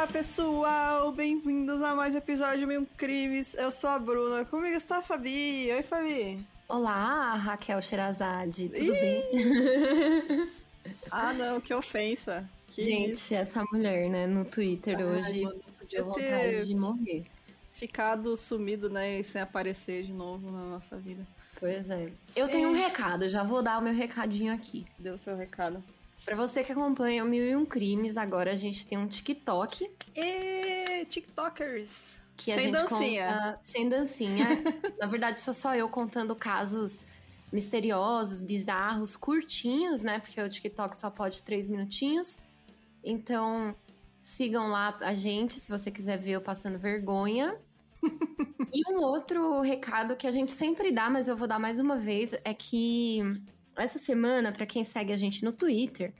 Olá, pessoal! Bem-vindos a mais um episódio de Mil Crimes. Eu sou a Bruna. Comigo está a Fabi. Oi, Fabi. Olá, Raquel Sherazade. Tudo Ih! bem? ah, não, que ofensa. Que Gente, isso? essa mulher, né, no Twitter Ai, hoje, mano, podia vontade ter de morrer. Ficado sumido, né, e sem aparecer de novo na nossa vida. Pois é. Eu tenho é. um recado, já vou dar o meu recadinho aqui. Deu o seu recado. Pra você que acompanha o Mil e Um Crimes, agora a gente tem um TikTok. E TikTokers! Que a sem gente dancinha. Conta, sem dancinha. Na verdade, sou só eu contando casos misteriosos, bizarros, curtinhos, né? Porque o TikTok só pode três minutinhos. Então, sigam lá a gente se você quiser ver eu passando vergonha. e um outro recado que a gente sempre dá, mas eu vou dar mais uma vez, é que essa semana, para quem segue a gente no Twitter,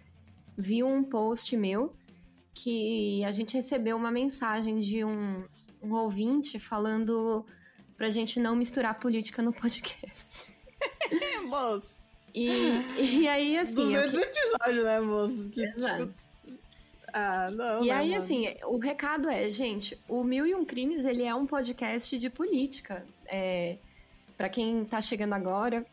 viu um post meu que a gente recebeu uma mensagem de um, um ouvinte falando pra gente não misturar política no podcast. moço. E, e aí, assim. 200 que... episódios, né, moço? Que, Exato. Tipo... Ah, não. E né, aí, mano. assim, o recado é, gente, o Mil e Um Crimes, ele é um podcast de política. É, para quem tá chegando agora,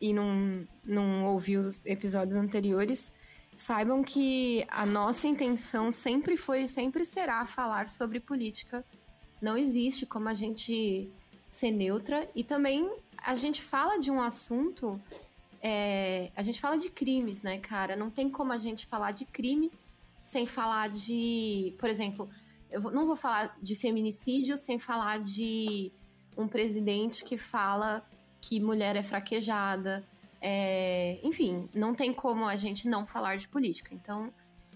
e não, não ouviu os episódios anteriores, saibam que a nossa intenção sempre foi e sempre será falar sobre política. Não existe como a gente ser neutra e também a gente fala de um assunto. É, a gente fala de crimes, né, cara? Não tem como a gente falar de crime sem falar de. Por exemplo, eu não vou falar de feminicídio sem falar de um presidente que fala que mulher é fraquejada. É, enfim, não tem como a gente não falar de política. Então,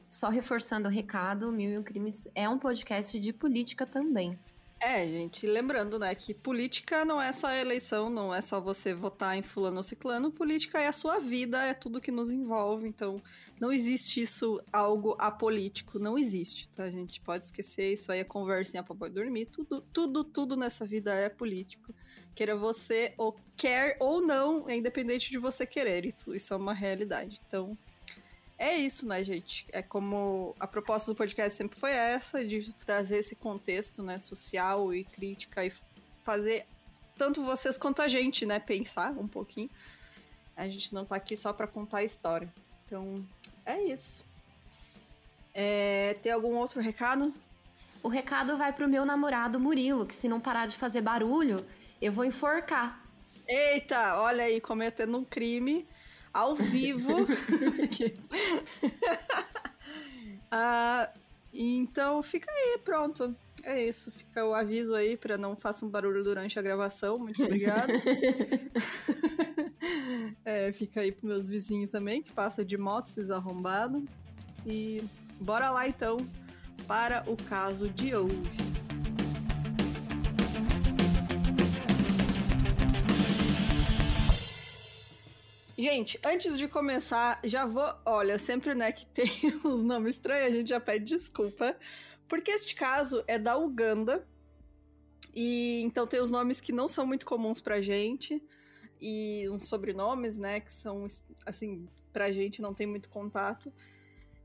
só reforçando o recado, Mil e um Crimes é um podcast de política também. É, gente, lembrando, né, que política não é só eleição, não é só você votar em fulano ou ciclano, política é a sua vida, é tudo que nos envolve, então não existe isso algo apolítico, não existe, tá? Gente pode esquecer, isso aí é conversinha pra boi dormir, tudo, tudo, tudo nessa vida é político queira você ou quer ou não, é independente de você querer. Isso é uma realidade. Então, é isso, né, gente? É como a proposta do podcast sempre foi essa, de trazer esse contexto, né, social e crítica e fazer tanto vocês quanto a gente, né, pensar um pouquinho. A gente não tá aqui só para contar a história. Então, é isso. É, tem algum outro recado? O recado vai pro meu namorado Murilo, que se não parar de fazer barulho, eu vou enforcar. Eita, olha aí, cometendo um crime ao vivo. ah, então fica aí, pronto. É isso, fica o aviso aí para não faça um barulho durante a gravação. Muito obrigada. é, fica aí pros meus vizinhos também, que passam de moto, esses arrombados. E bora lá então para o caso de hoje. Gente, antes de começar, já vou. Olha, sempre, né, que tem uns nomes estranhos, a gente já pede desculpa. Porque este caso é da Uganda. E então tem os nomes que não são muito comuns pra gente. E uns sobrenomes, né, que são, assim, pra gente não tem muito contato.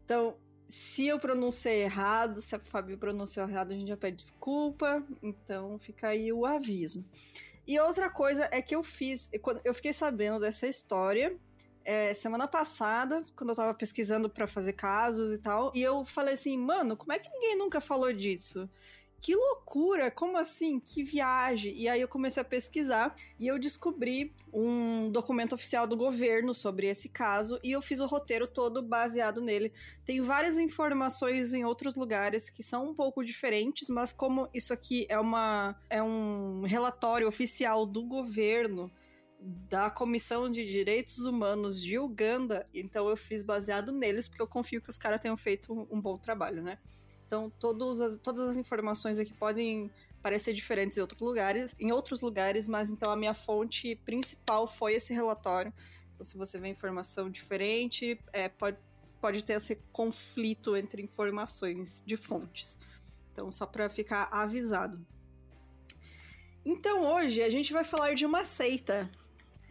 Então, se eu pronunciei errado, se a Fábio pronunciou errado, a gente já pede desculpa. Então, fica aí o aviso. E outra coisa é que eu fiz, eu fiquei sabendo dessa história é, semana passada, quando eu tava pesquisando para fazer casos e tal, e eu falei assim, mano, como é que ninguém nunca falou disso? Que loucura, como assim? Que viagem? E aí eu comecei a pesquisar e eu descobri um documento oficial do governo sobre esse caso e eu fiz o roteiro todo baseado nele. Tem várias informações em outros lugares que são um pouco diferentes, mas como isso aqui é uma é um relatório oficial do governo da Comissão de Direitos Humanos de Uganda, então eu fiz baseado neles, porque eu confio que os caras tenham feito um, um bom trabalho, né? Então, todos as, todas as informações aqui podem parecer diferentes em outros lugares, em outros lugares, mas então a minha fonte principal foi esse relatório. Então, se você vê informação diferente, é, pode, pode ter esse conflito entre informações de fontes. Então, só para ficar avisado. Então, hoje a gente vai falar de uma seita.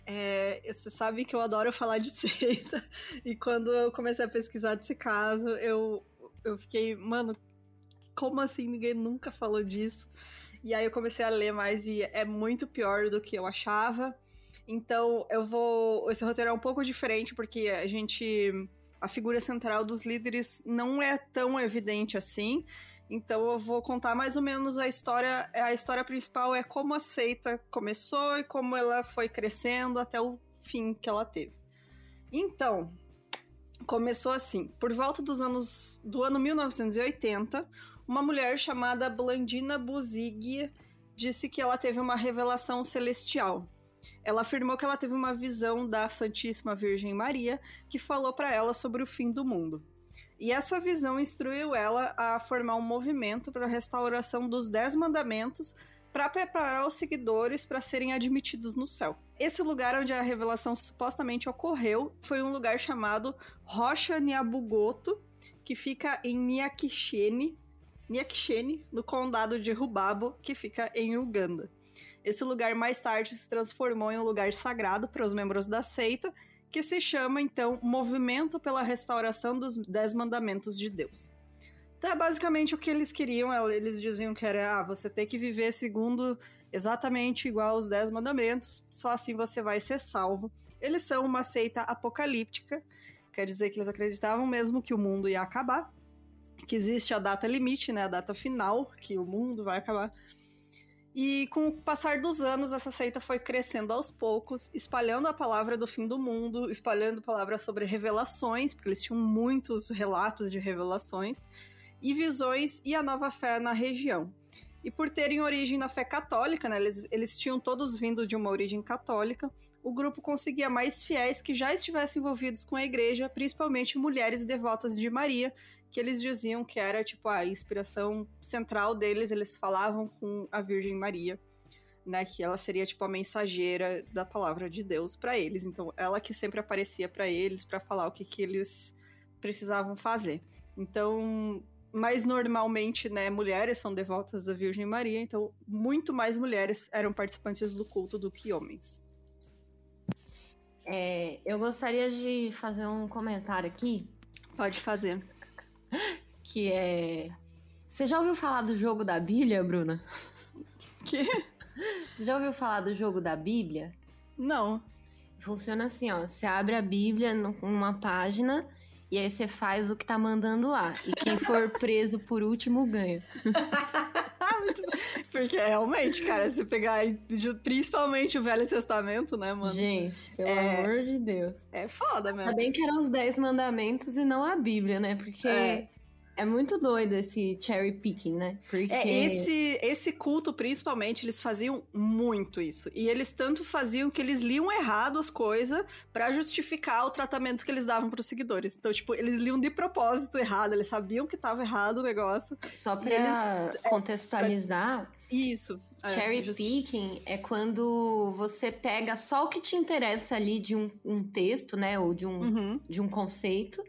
É, você sabe que eu adoro falar de seita. E quando eu comecei a pesquisar desse caso, eu eu fiquei, mano, como assim ninguém nunca falou disso? E aí eu comecei a ler mais e é muito pior do que eu achava. Então eu vou. Esse roteiro é um pouco diferente, porque a gente. A figura central dos líderes não é tão evidente assim. Então eu vou contar mais ou menos a história. A história principal é como a seita começou e como ela foi crescendo até o fim que ela teve. Então, começou assim. Por volta dos anos do ano 1980, uma mulher chamada Blandina Buzig disse que ela teve uma revelação celestial. Ela afirmou que ela teve uma visão da Santíssima Virgem Maria que falou para ela sobre o fim do mundo. E essa visão instruiu ela a formar um movimento para a restauração dos Dez Mandamentos para preparar os seguidores para serem admitidos no céu. Esse lugar onde a revelação supostamente ocorreu foi um lugar chamado Rocha Nyabugoto, que fica em Nyakishene, Nyakishene, no condado de Rubabo, que fica em Uganda. Esse lugar mais tarde se transformou em um lugar sagrado para os membros da seita, que se chama então Movimento pela Restauração dos Dez Mandamentos de Deus. Então é basicamente o que eles queriam, é, eles diziam que era ah, você tem que viver segundo exatamente igual aos Dez Mandamentos, só assim você vai ser salvo. Eles são uma seita apocalíptica, quer dizer que eles acreditavam mesmo que o mundo ia acabar, que existe a data limite, né, a data final, que o mundo vai acabar. E com o passar dos anos, essa seita foi crescendo aos poucos, espalhando a palavra do fim do mundo, espalhando palavras sobre revelações, porque eles tinham muitos relatos de revelações, e visões e a nova fé na região. E por terem origem na fé católica, né, eles, eles tinham todos vindo de uma origem católica, o grupo conseguia mais fiéis que já estivessem envolvidos com a igreja, principalmente mulheres devotas de Maria, que eles diziam que era tipo a inspiração central deles, eles falavam com a Virgem Maria, né, que ela seria tipo a mensageira da palavra de Deus para eles. Então, ela que sempre aparecia para eles para falar o que que eles precisavam fazer. Então, mais normalmente, né, mulheres são devotas da Virgem Maria, então muito mais mulheres eram participantes do culto do que homens. É, eu gostaria de fazer um comentário aqui. Pode fazer que é. Você já ouviu falar do jogo da Bíblia, Bruna? Que? Você já ouviu falar do jogo da Bíblia? Não. Funciona assim, ó. Você abre a Bíblia numa página e aí você faz o que tá mandando lá. E quem for preso por último ganha. Porque realmente, cara, se pegar principalmente o Velho Testamento, né, mano? Gente, pelo é... amor de Deus. É foda mesmo. Ainda bem que eram os Dez Mandamentos e não a Bíblia, né? Porque. É. É muito doido esse cherry picking, né? Porque... É, esse, esse culto, principalmente, eles faziam muito isso. E eles tanto faziam que eles liam errado as coisas para justificar o tratamento que eles davam pros seguidores. Então, tipo, eles liam de propósito errado, eles sabiam que tava errado o negócio. Só pra eles, é, contextualizar. É, isso. Cherry just... picking é quando você pega só o que te interessa ali de um, um texto, né? Ou de um, uhum. de um conceito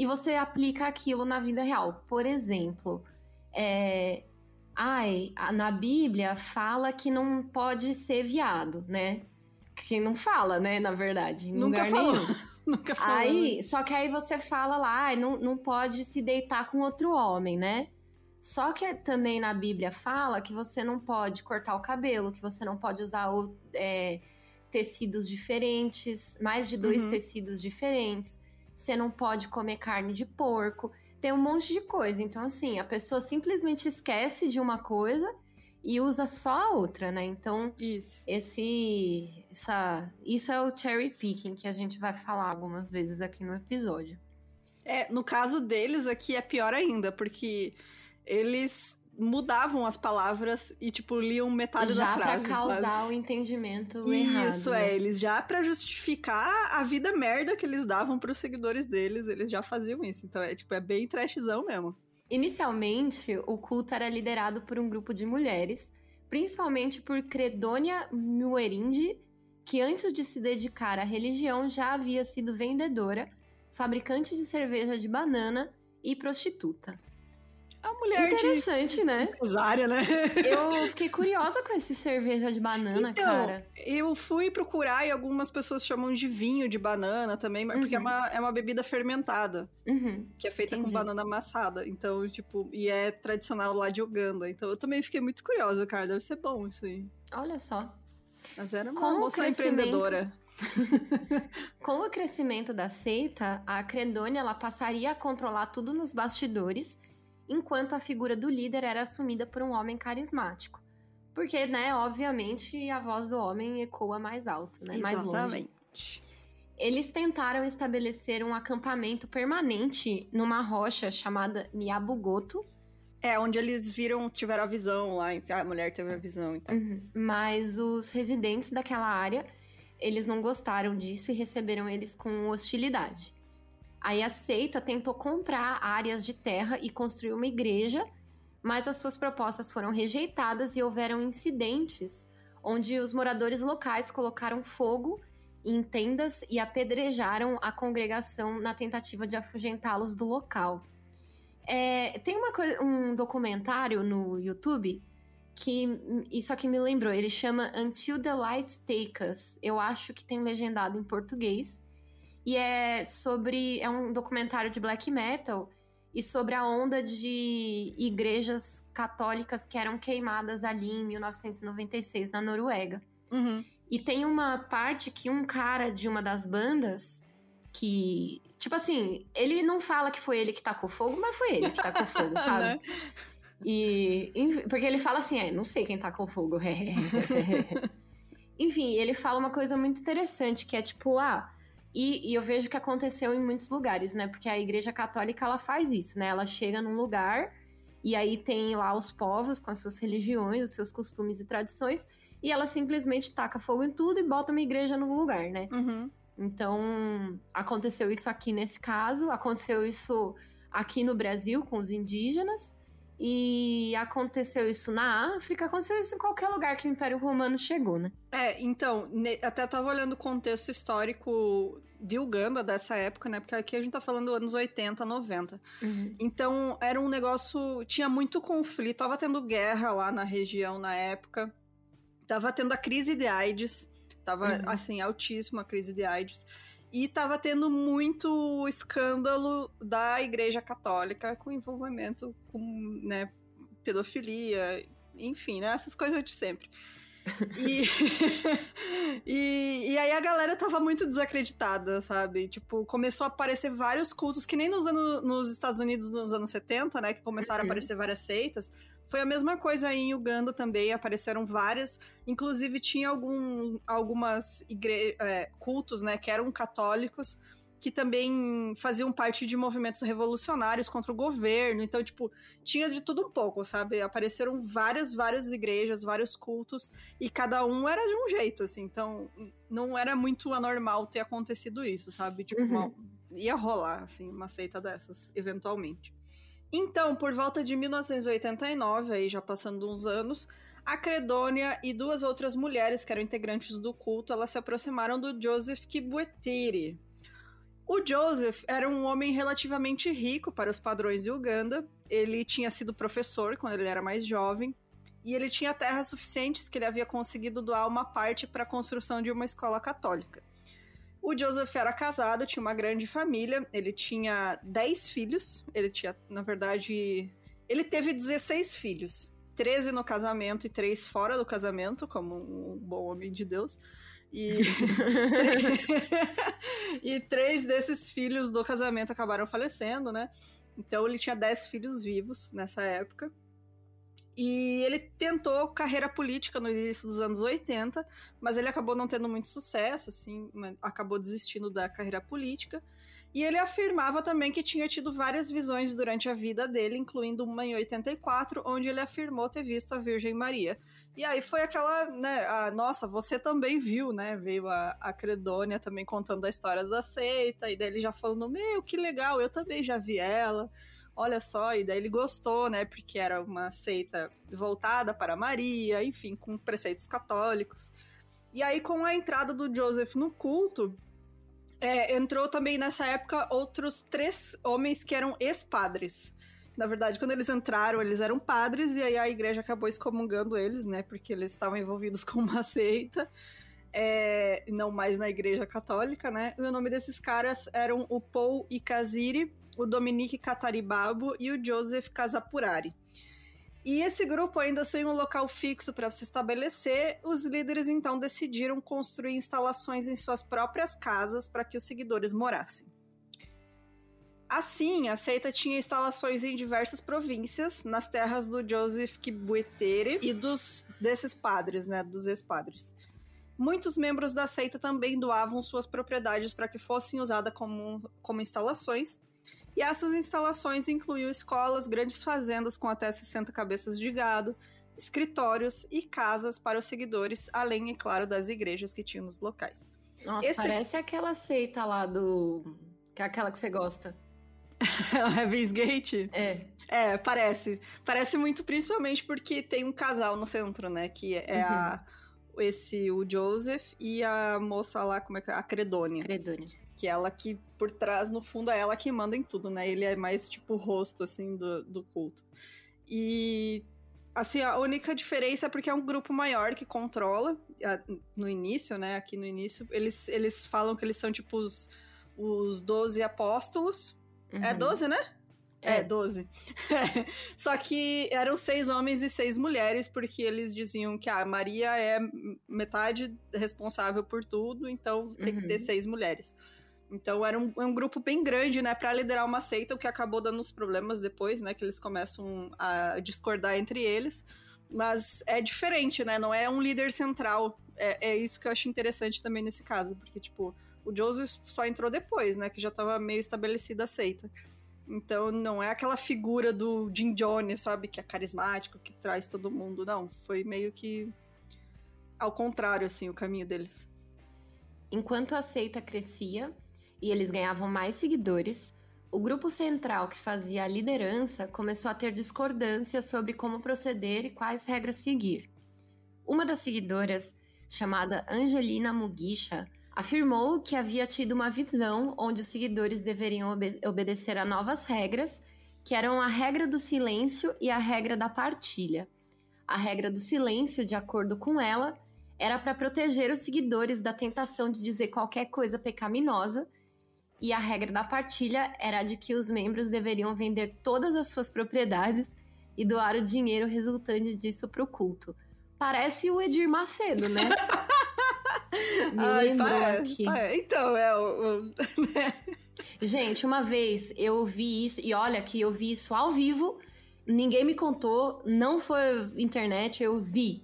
e você aplica aquilo na vida real. Por exemplo, é, ai, na Bíblia fala que não pode ser viado, né? Que não fala, né, na verdade. Nunca falou. Nunca falou. Aí, só que aí você fala lá, ai, não, não pode se deitar com outro homem, né? Só que também na Bíblia fala que você não pode cortar o cabelo, que você não pode usar é, tecidos diferentes, mais de dois uhum. tecidos diferentes você não pode comer carne de porco, tem um monte de coisa. Então, assim, a pessoa simplesmente esquece de uma coisa e usa só a outra, né? Então, isso. esse essa isso é o cherry picking que a gente vai falar algumas vezes aqui no episódio. É, no caso deles aqui é pior ainda, porque eles mudavam as palavras e, tipo, liam metade já da frase. Já pra causar sabe? o entendimento Isso, errado. Isso, é. Eles já, para justificar a vida merda que eles davam pros seguidores deles, eles já faziam isso. Então, é, tipo, é bem trashzão mesmo. Inicialmente, o culto era liderado por um grupo de mulheres, principalmente por Credonia Muerinde, que antes de se dedicar à religião já havia sido vendedora, fabricante de cerveja de banana e prostituta. A mulher Interessante, de... né? Empresária, né? Eu fiquei curiosa com esse cerveja de banana, então, cara. Eu fui procurar e algumas pessoas chamam de vinho de banana também, uhum. porque é uma, é uma bebida fermentada. Uhum. Que é feita Entendi. com banana amassada. Então, tipo, e é tradicional lá de Uganda. Então eu também fiquei muito curiosa, cara. Deve ser bom isso aí. Olha só. Mas era uma Com o moça crescimento- empreendedora. Com o crescimento da seita, a Credônia ela passaria a controlar tudo nos bastidores, enquanto a figura do líder era assumida por um homem carismático. Porque, né, obviamente, a voz do homem ecoa mais alto, né? Mais longe. Exatamente. Eles tentaram estabelecer um acampamento permanente numa rocha chamada Nyabugoto, É, onde eles viram, tiveram a visão lá. A mulher teve a visão, então. Uhum. Mas os residentes daquela área, eles não gostaram disso e receberam eles com hostilidade. Aí a seita tentou comprar áreas de terra e construir uma igreja, mas as suas propostas foram rejeitadas e houveram incidentes onde os moradores locais colocaram fogo em tendas e apedrejaram a congregação na tentativa de afugentá-los do local. É, tem uma um documentário no YouTube que isso aqui me lembrou. Ele chama Until the Light Take Us. Eu acho que tem legendado em português. E é sobre. É um documentário de black metal e sobre a onda de igrejas católicas que eram queimadas ali em 1996, na Noruega. Uhum. E tem uma parte que um cara de uma das bandas que. Tipo assim, ele não fala que foi ele que tacou fogo, mas foi ele que tacou fogo, sabe? Né? E. Porque ele fala assim, é, não sei quem tacou fogo. enfim, ele fala uma coisa muito interessante, que é tipo, ah. E, e eu vejo que aconteceu em muitos lugares, né? Porque a Igreja Católica ela faz isso, né? Ela chega num lugar e aí tem lá os povos com as suas religiões, os seus costumes e tradições, e ela simplesmente taca fogo em tudo e bota uma igreja no lugar, né? Uhum. Então, aconteceu isso aqui nesse caso, aconteceu isso aqui no Brasil com os indígenas, e aconteceu isso na África, aconteceu isso em qualquer lugar que o Império Romano chegou, né? É, então, até tava olhando o contexto histórico de Uganda dessa época, né? Porque aqui a gente tá falando anos 80, 90. Então, era um negócio. Tinha muito conflito, tava tendo guerra lá na região na época. Tava tendo a crise de AIDS. Tava, Uhum. assim, altíssima a crise de AIDS. E tava tendo muito escândalo da Igreja Católica com envolvimento com, né, pedofilia, enfim, né? Essas coisas de sempre. E, e, e aí a galera tava muito desacreditada, sabe? Tipo, começou a aparecer vários cultos, que nem nos, anos, nos Estados Unidos nos anos 70, né? Que começaram Uhum. a aparecer várias seitas. Foi a mesma coisa aí em Uganda também, apareceram várias. Inclusive, tinha algum, algumas igre é, cultos, né? Que eram católicos, que também faziam parte de movimentos revolucionários contra o governo. Então, tipo, tinha de tudo um pouco, sabe? Apareceram várias, várias igrejas, vários cultos, e cada um era de um jeito, assim. Então, não era muito anormal ter acontecido isso, sabe? Tipo, Uhum. uma- ia rolar, assim, uma seita dessas, eventualmente. Então, por volta de 1989, aí já passando uns anos, a Credônia e duas outras mulheres que eram integrantes do culto, elas se aproximaram do Joseph Kibwetiri. O Joseph era um homem relativamente rico para os padrões de Uganda. Ele tinha sido professor quando ele era mais jovem. E ele tinha terras suficientes que ele havia conseguido doar uma parte para a construção de uma escola católica. O Joseph era casado, tinha uma grande família, ele tinha 10 filhos, ele tinha, na verdade, ele teve 16 filhos, 13 no casamento e 3 fora do casamento, como um bom homem de Deus. E, e três desses filhos do casamento acabaram falecendo, né? Então ele tinha 10 filhos vivos nessa época. E ele tentou carreira política no início dos anos 80, mas ele acabou não tendo muito sucesso, assim, acabou desistindo da carreira política. E ele afirmava também que tinha tido várias visões durante a vida dele, incluindo uma em 84, onde ele afirmou ter visto a Virgem Maria. E aí foi aquela, né, a, nossa, você também viu, né? Veio a, a Credônia também contando a história da seita, e daí ele já falando, meu, que legal, eu também já vi ela olha só, e daí ele gostou, né? Porque era uma seita voltada para Maria, enfim, com preceitos católicos. E aí, com a entrada do Joseph no culto, é, entrou também nessa época outros três homens que eram ex-padres. Na verdade, quando eles entraram, eles eram padres, e aí a igreja acabou excomungando eles, né? Porque eles estavam envolvidos com uma seita. É, não mais na igreja católica, né? E o nome desses caras eram o Paul Ikaziri, o Dominique Cataribabo e o Joseph Casapurari. E esse grupo ainda sem um local fixo para se estabelecer, os líderes então decidiram construir instalações em suas próprias casas para que os seguidores morassem. Assim, a seita tinha instalações em diversas províncias, nas terras do Joseph Kibuetere e dos desses padres, né, dos ex-padres. Muitos membros da seita também doavam suas propriedades para que fossem usadas como, como instalações, e essas instalações incluíam escolas, grandes fazendas com até 60 cabeças de gado, escritórios e casas para os seguidores, além, é claro, das igrejas que tinham nos locais. Nossa, Esse... parece aquela seita lá do. que é aquela que você gosta. Heaven's Gate? É. É, parece. Parece muito, principalmente porque tem um casal no centro, né? Que é uhum. a, esse, o Joseph e a moça lá, como é que é? A Credônia. Credônia que ela que por trás, no fundo, é ela que manda em tudo, né? Ele é mais tipo o rosto, assim, do, do culto. E assim, a única diferença é porque é um grupo maior que controla no início, né? Aqui no início, eles, eles falam que eles são tipo os, os 12 apóstolos. É uhum. É 12, né? É, é 12. Só que eram seis homens e seis mulheres, porque eles diziam que a ah, Maria é metade responsável por tudo, então tem uhum. que ter uhum. seis mulheres. Então era um, um grupo bem grande, né, para liderar uma seita, o que acabou dando os problemas depois, né, que eles começam a discordar entre eles. Mas é diferente, né? Não é um líder central. É, é isso que eu acho interessante também nesse caso, porque, tipo, o Joseph só entrou depois, né? Que já tava meio estabelecida a seita. Então não é aquela figura do Jim Jones, sabe? Que é carismático, que traz todo mundo. Não, foi meio que ao contrário, assim, o caminho deles. Enquanto a seita crescia, e eles ganhavam mais seguidores, o grupo central que fazia a liderança começou a ter discordâncias sobre como proceder e quais regras seguir. Uma das seguidoras, chamada Angelina Mugisha, afirmou que havia tido uma visão onde os seguidores deveriam obede obedecer a novas regras, que eram a regra do silêncio e a regra da partilha. A regra do silêncio, de acordo com ela, era para proteger os seguidores da tentação de dizer qualquer coisa pecaminosa e a regra da partilha era de que os membros deveriam vender todas as suas propriedades e doar o dinheiro resultante disso para o culto. Parece o Edir Macedo, né? Me Ai, lembrou aqui. Então, é o. Né? Gente, uma vez eu vi isso, e olha que eu vi isso ao vivo, ninguém me contou, não foi internet, eu vi.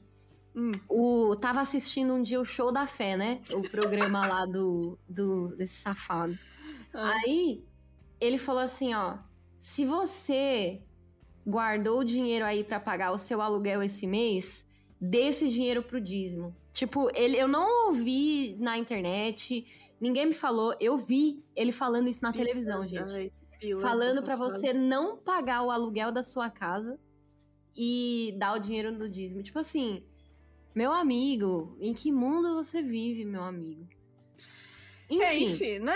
Hum. O, tava assistindo um dia o Show da Fé, né? O programa lá do, do desse safado. Ah. Aí ele falou assim, ó, se você guardou o dinheiro aí para pagar o seu aluguel esse mês, dê esse dinheiro pro dízimo. Tipo, ele, eu não ouvi na internet, ninguém me falou, eu vi ele falando isso na televisão, gente. Falando para você não pagar o aluguel da sua casa e dar o dinheiro no dízimo. Tipo assim, meu amigo, em que mundo você vive, meu amigo? É, enfim, é, enfim né?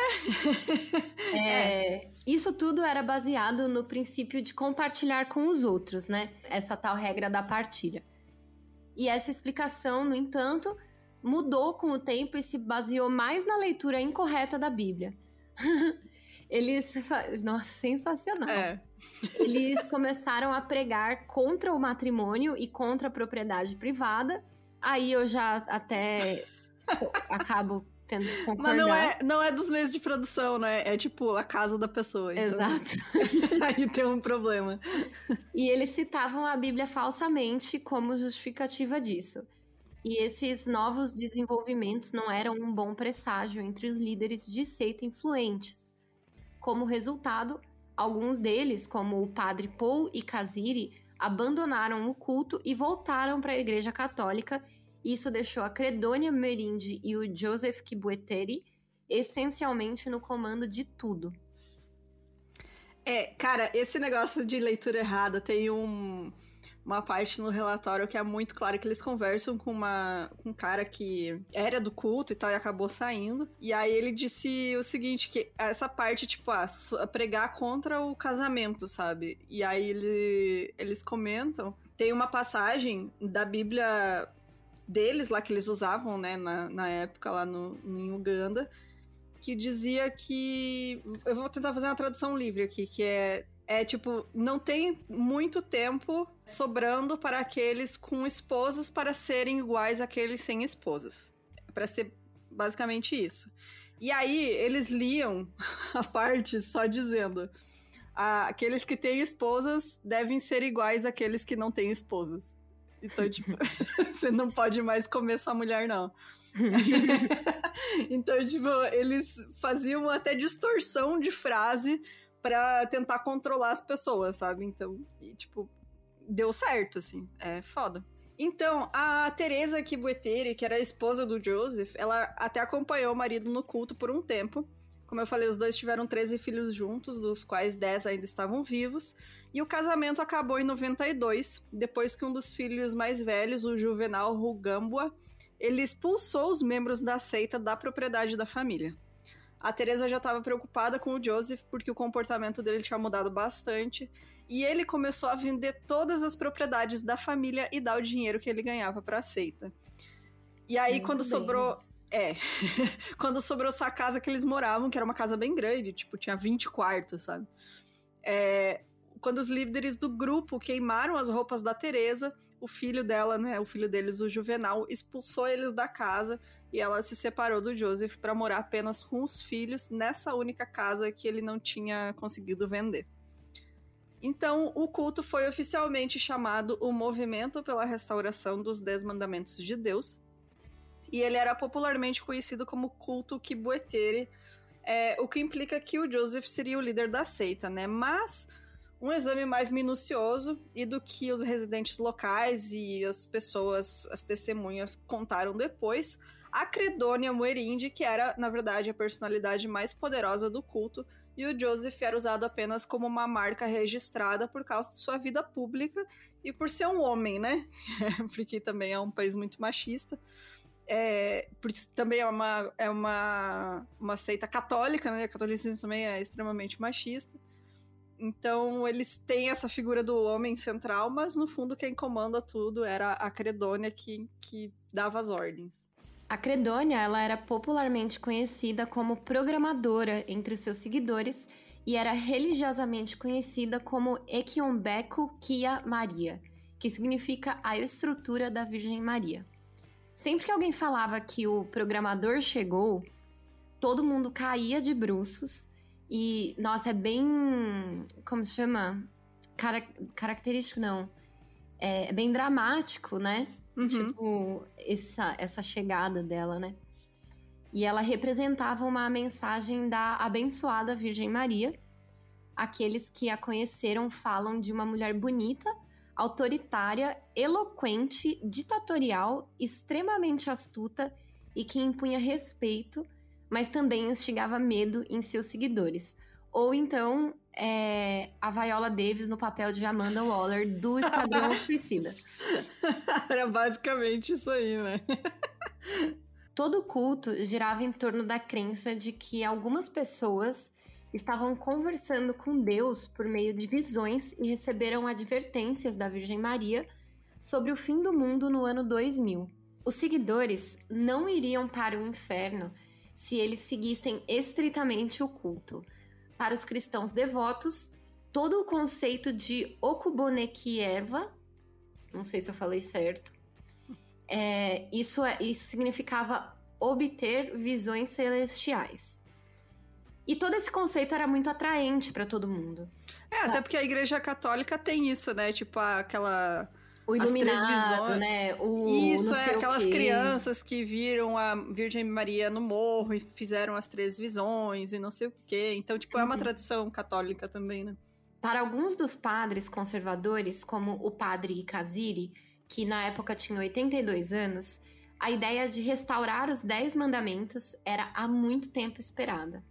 é, isso tudo era baseado no princípio de compartilhar com os outros, né? Essa tal regra da partilha. E essa explicação, no entanto, mudou com o tempo e se baseou mais na leitura incorreta da Bíblia. Eles. Nossa, sensacional. É. Eles começaram a pregar contra o matrimônio e contra a propriedade privada. Aí eu já até acabo tendo. Mas não é, não é dos meios de produção, né? É tipo a casa da pessoa. Então... Exato. Aí tem um problema. E eles citavam a Bíblia falsamente como justificativa disso. E esses novos desenvolvimentos não eram um bom presságio entre os líderes de seita influentes. Como resultado, alguns deles, como o padre Paul e Kaziri, abandonaram o culto e voltaram para a Igreja Católica isso deixou a Credônia Merindi e o Joseph Kibueteri essencialmente no comando de tudo. É, cara, esse negócio de leitura errada tem um uma parte no relatório que é muito claro que eles conversam com, uma, com um cara que era do culto e tal e acabou saindo. E aí ele disse o seguinte, que essa parte, tipo, ah, pregar contra o casamento, sabe? E aí ele, eles comentam, tem uma passagem da Bíblia deles lá que eles usavam, né, na, na época lá no, em Uganda, que dizia que. Eu vou tentar fazer uma tradução livre aqui, que é. É tipo, não tem muito tempo sobrando para aqueles com esposas para serem iguais àqueles sem esposas. Para ser basicamente isso. E aí, eles liam a parte só dizendo: ah, aqueles que têm esposas devem ser iguais àqueles que não têm esposas. Então, tipo, você não pode mais comer sua mulher, não. então, tipo, eles faziam até distorção de frase para tentar controlar as pessoas, sabe? Então, e, tipo, deu certo, assim. É foda. Então, a Teresa Kibuetere, que era a esposa do Joseph, ela até acompanhou o marido no culto por um tempo. Como eu falei, os dois tiveram 13 filhos juntos, dos quais 10 ainda estavam vivos. E o casamento acabou em 92, depois que um dos filhos mais velhos, o Juvenal Rugambua, ele expulsou os membros da seita da propriedade da família. A Teresa já estava preocupada com o Joseph porque o comportamento dele tinha mudado bastante e ele começou a vender todas as propriedades da família e dar o dinheiro que ele ganhava para a seita. E aí Muito quando bem. sobrou é. quando sobrou só a casa que eles moravam, que era uma casa bem grande, tipo, tinha 20 quartos, sabe? É, quando os líderes do grupo queimaram as roupas da Teresa, o filho dela, né, o filho deles, o Juvenal, expulsou eles da casa e ela se separou do Joseph para morar apenas com os filhos nessa única casa que ele não tinha conseguido vender. Então, o culto foi oficialmente chamado o Movimento pela Restauração dos Dez Mandamentos de Deus, e ele era popularmente conhecido como culto Kibuetere, é, o que implica que o Joseph seria o líder da seita, né? Mas um exame mais minucioso e do que os residentes locais e as pessoas, as testemunhas contaram depois, a Credônia Muerinde, que era, na verdade, a personalidade mais poderosa do culto, e o Joseph era usado apenas como uma marca registrada por causa de sua vida pública e por ser um homem, né? Porque também é um país muito machista. É, também é uma, é uma, uma seita católica, né? O catolicismo também é extremamente machista. Então, eles têm essa figura do homem central, mas no fundo quem comanda tudo era a Credônia que, que dava as ordens. A Credônia, ela era popularmente conhecida como programadora entre seus seguidores e era religiosamente conhecida como Equiombeco Kia Maria, que significa a estrutura da Virgem Maria. Sempre que alguém falava que o programador chegou, todo mundo caía de bruços e, nossa, é bem. Como chama? Cara, característico, não. É, é bem dramático, né? Uhum. Tipo, essa, essa chegada dela, né? E ela representava uma mensagem da abençoada Virgem Maria. Aqueles que a conheceram falam de uma mulher bonita, autoritária, eloquente, ditatorial, extremamente astuta e que impunha respeito mas também instigava medo em seus seguidores. Ou então, é, a Viola Davis no papel de Amanda Waller do Esquadrão Suicida. Era basicamente isso aí, né? Todo o culto girava em torno da crença de que algumas pessoas estavam conversando com Deus por meio de visões e receberam advertências da Virgem Maria sobre o fim do mundo no ano 2000. Os seguidores não iriam para o inferno se eles seguissem estritamente o culto. Para os cristãos devotos, todo o conceito de Okubonekierva, não sei se eu falei certo, é, isso, é, isso significava obter visões celestiais. E todo esse conceito era muito atraente para todo mundo. É, até porque a igreja católica tem isso, né? Tipo, aquela o iluminado, né? O Isso, é aquelas crianças que viram a Virgem Maria no morro e fizeram as três visões e não sei o quê. Então, tipo, é uma uhum. tradição católica também, né? Para alguns dos padres conservadores, como o padre Kaziri, que na época tinha 82 anos, a ideia de restaurar os Dez Mandamentos era há muito tempo esperada.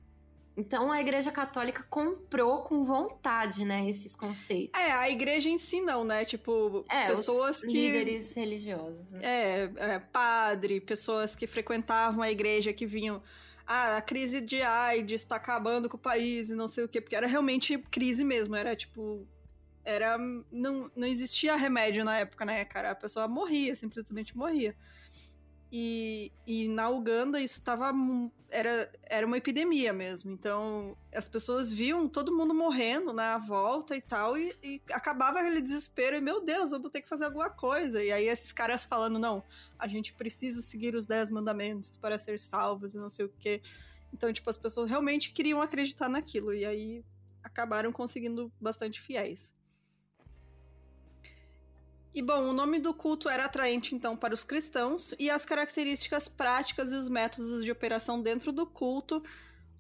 Então a Igreja Católica comprou com vontade, né, esses conceitos. É, a igreja em si não, né? Tipo, É, pessoas os que. líderes religiosos. Né? É, é, padre, pessoas que frequentavam a igreja que vinham. Ah, a crise de AIDS tá acabando com o país e não sei o quê, porque era realmente crise mesmo, era tipo. Era. Não, não existia remédio na época, né, cara? A pessoa morria, simplesmente morria. E, e na Uganda isso tava. Era, era uma epidemia mesmo. Então as pessoas viam todo mundo morrendo na volta e tal, e, e acabava aquele desespero. E meu Deus, eu vou ter que fazer alguma coisa. E aí esses caras falando: não, a gente precisa seguir os dez mandamentos para ser salvos e não sei o quê. Então, tipo, as pessoas realmente queriam acreditar naquilo. E aí acabaram conseguindo bastante fiéis. E bom, o nome do culto era atraente então para os cristãos e as características práticas e os métodos de operação dentro do culto,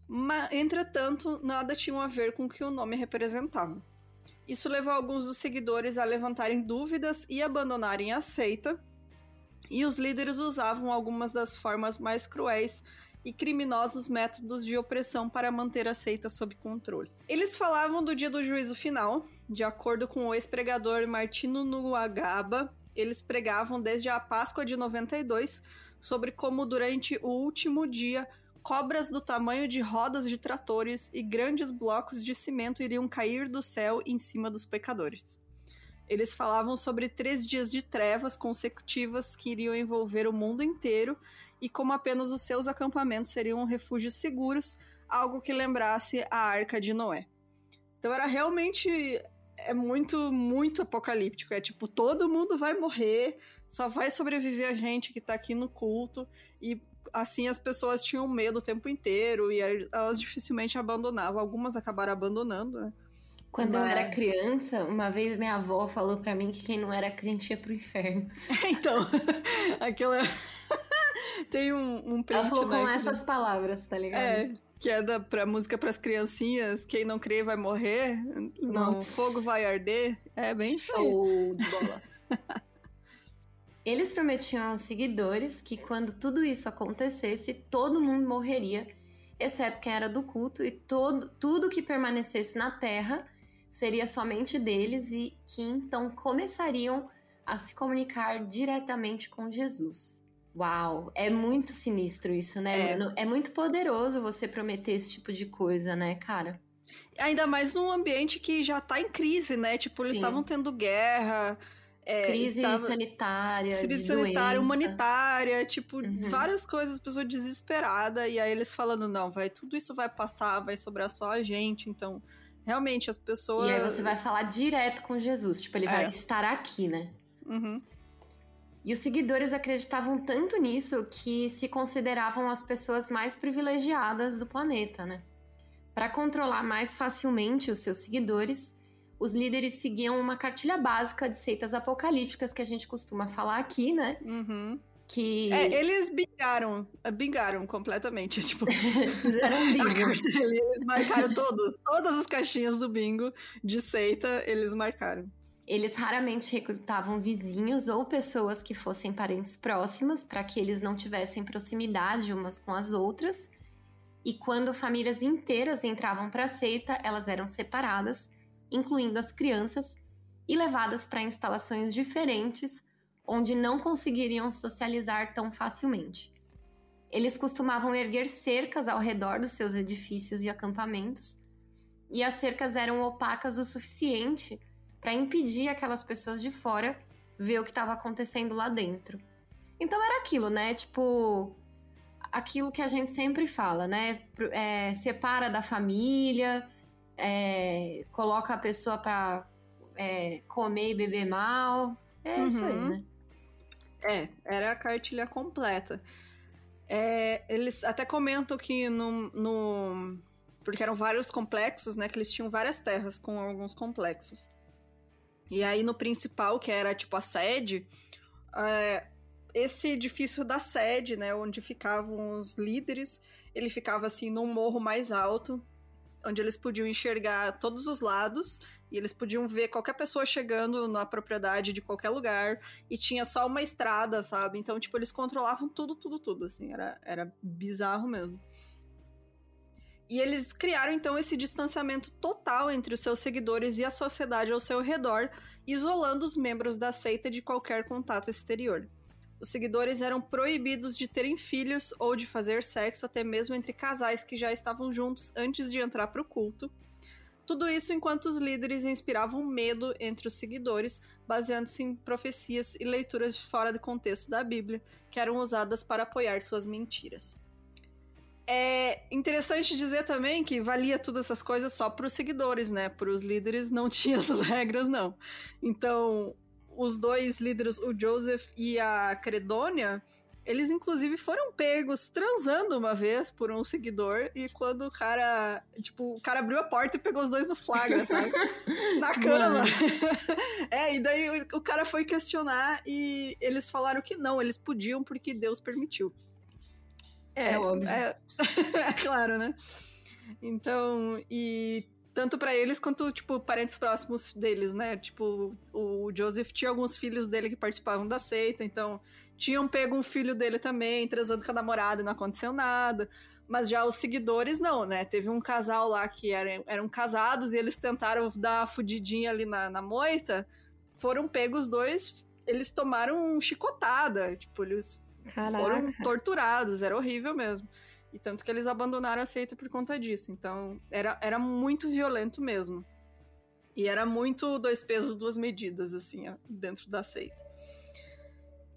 mas entretanto, nada tinham a ver com o que o nome representava. Isso levou alguns dos seguidores a levantarem dúvidas e abandonarem a seita, e os líderes usavam algumas das formas mais cruéis e criminosos métodos de opressão para manter a seita sob controle. Eles falavam do dia do juízo final, de acordo com o ex-pregador Martino Nuagaba, eles pregavam desde a Páscoa de 92 sobre como durante o último dia cobras do tamanho de rodas de tratores e grandes blocos de cimento iriam cair do céu em cima dos pecadores. Eles falavam sobre três dias de trevas consecutivas que iriam envolver o mundo inteiro e como apenas os seus acampamentos seriam refúgios seguros, algo que lembrasse a Arca de Noé. Então era realmente é muito muito apocalíptico, é tipo todo mundo vai morrer, só vai sobreviver a gente que tá aqui no culto e assim as pessoas tinham medo o tempo inteiro e elas dificilmente abandonavam. Algumas acabaram abandonando, né? Quando eu era Mas- criança, uma vez minha avó falou pra mim que quem não era crente ia pro inferno. Então, aquela tem um, um print, Ela falou né, com que- essas palavras, tá ligado? É, que é da pra música pras criancinhas, quem não crê vai morrer, Nossa. fogo vai arder. É bem isso. Show de bola. Eles prometiam aos seguidores que quando tudo isso acontecesse, todo mundo morreria, exceto quem era do culto, e todo, tudo que permanecesse na terra seria somente deles e que então começariam a se comunicar diretamente com Jesus. Uau, é muito sinistro isso, né, É. mano? É muito poderoso você prometer esse tipo de coisa, né, cara? Ainda mais num ambiente que já tá em crise, né? Tipo, eles estavam tendo guerra. é, Crise tava- sanitária, Crise sanitária, doença. humanitária, tipo, Uhum. várias coisas, pessoa desesperada, e aí eles falando, não, vai, tudo isso vai passar, vai sobrar só a gente, então, realmente, as pessoas... E aí você vai falar direto com Jesus, tipo, ele vai É. estar aqui, né? Uhum. E os seguidores acreditavam tanto nisso que se consideravam as pessoas mais privilegiadas do planeta, né? Para controlar mais facilmente os seus seguidores, os líderes seguiam uma cartilha básica de seitas apocalípticas que a gente costuma falar aqui, né? Uhum. Que É, eles bingaram, bingaram completamente, tipo, fizeram um bingo. carta- eles marcaram todos, todas as caixinhas do bingo de seita, eles marcaram. Eles raramente recrutavam vizinhos ou pessoas que fossem parentes próximas para que eles não tivessem proximidade umas com as outras. E quando famílias inteiras entravam para a seita, elas eram separadas, incluindo as crianças, e levadas para instalações diferentes, onde não conseguiriam socializar tão facilmente. Eles costumavam erguer cercas ao redor dos seus edifícios e acampamentos, e as cercas eram opacas o suficiente para impedir aquelas pessoas de fora ver o que estava acontecendo lá dentro. Então era aquilo, né? Tipo, aquilo que a gente sempre fala, né? É, separa da família, é, coloca a pessoa para comer e beber mal. É isso aí, Uhum. né? É, era a cartilha completa. É, eles até comentam que no, no- Porque eram vários complexos, né? Que eles tinham várias terras com alguns complexos. E aí no principal, que era tipo a sede, é, esse edifício da sede, né? Onde ficavam os líderes, ele ficava assim num morro mais alto, onde eles podiam enxergar todos os lados e eles podiam ver qualquer pessoa chegando na propriedade de qualquer lugar e tinha só uma estrada, sabe? Então, tipo, eles controlavam tudo, tudo, tudo, assim, era, era bizarro mesmo. E eles criaram então esse distanciamento total entre os seus seguidores e a sociedade ao seu redor, isolando os membros da seita de qualquer contato exterior. Os seguidores eram proibidos de terem filhos ou de fazer sexo, até mesmo entre casais que já estavam juntos antes de entrar para o culto. Tudo isso enquanto os líderes inspiravam medo entre os seguidores, baseando-se em profecias e leituras fora do contexto da Bíblia, que eram usadas para apoiar suas mentiras. É interessante dizer também que valia todas essas coisas só para os seguidores, né? Para os líderes não tinha essas regras, não. Então, os dois líderes, o Joseph e a Credônia, eles, inclusive, foram pegos transando uma vez por um seguidor. E quando o cara. Tipo, o cara abriu a porta e pegou os dois no flagra, sabe? Na cama. é, e daí o, o cara foi questionar e eles falaram que não, eles podiam porque Deus permitiu. É, é óbvio. É, é claro, né? Então, e tanto para eles quanto, tipo, parentes próximos deles, né? Tipo, o Joseph tinha alguns filhos dele que participavam da seita, então tinham pego um filho dele também, transando com a namorada e não aconteceu nada. Mas já os seguidores, não, né? Teve um casal lá que eram, eram casados e eles tentaram dar a fudidinha ali na, na moita. Foram pegos dois, eles tomaram chicotada. Tipo, eles Caraca. foram torturados, era horrível mesmo. E tanto que eles abandonaram a seita por conta disso. Então, era, era muito violento mesmo. E era muito dois pesos, duas medidas, assim, dentro da seita.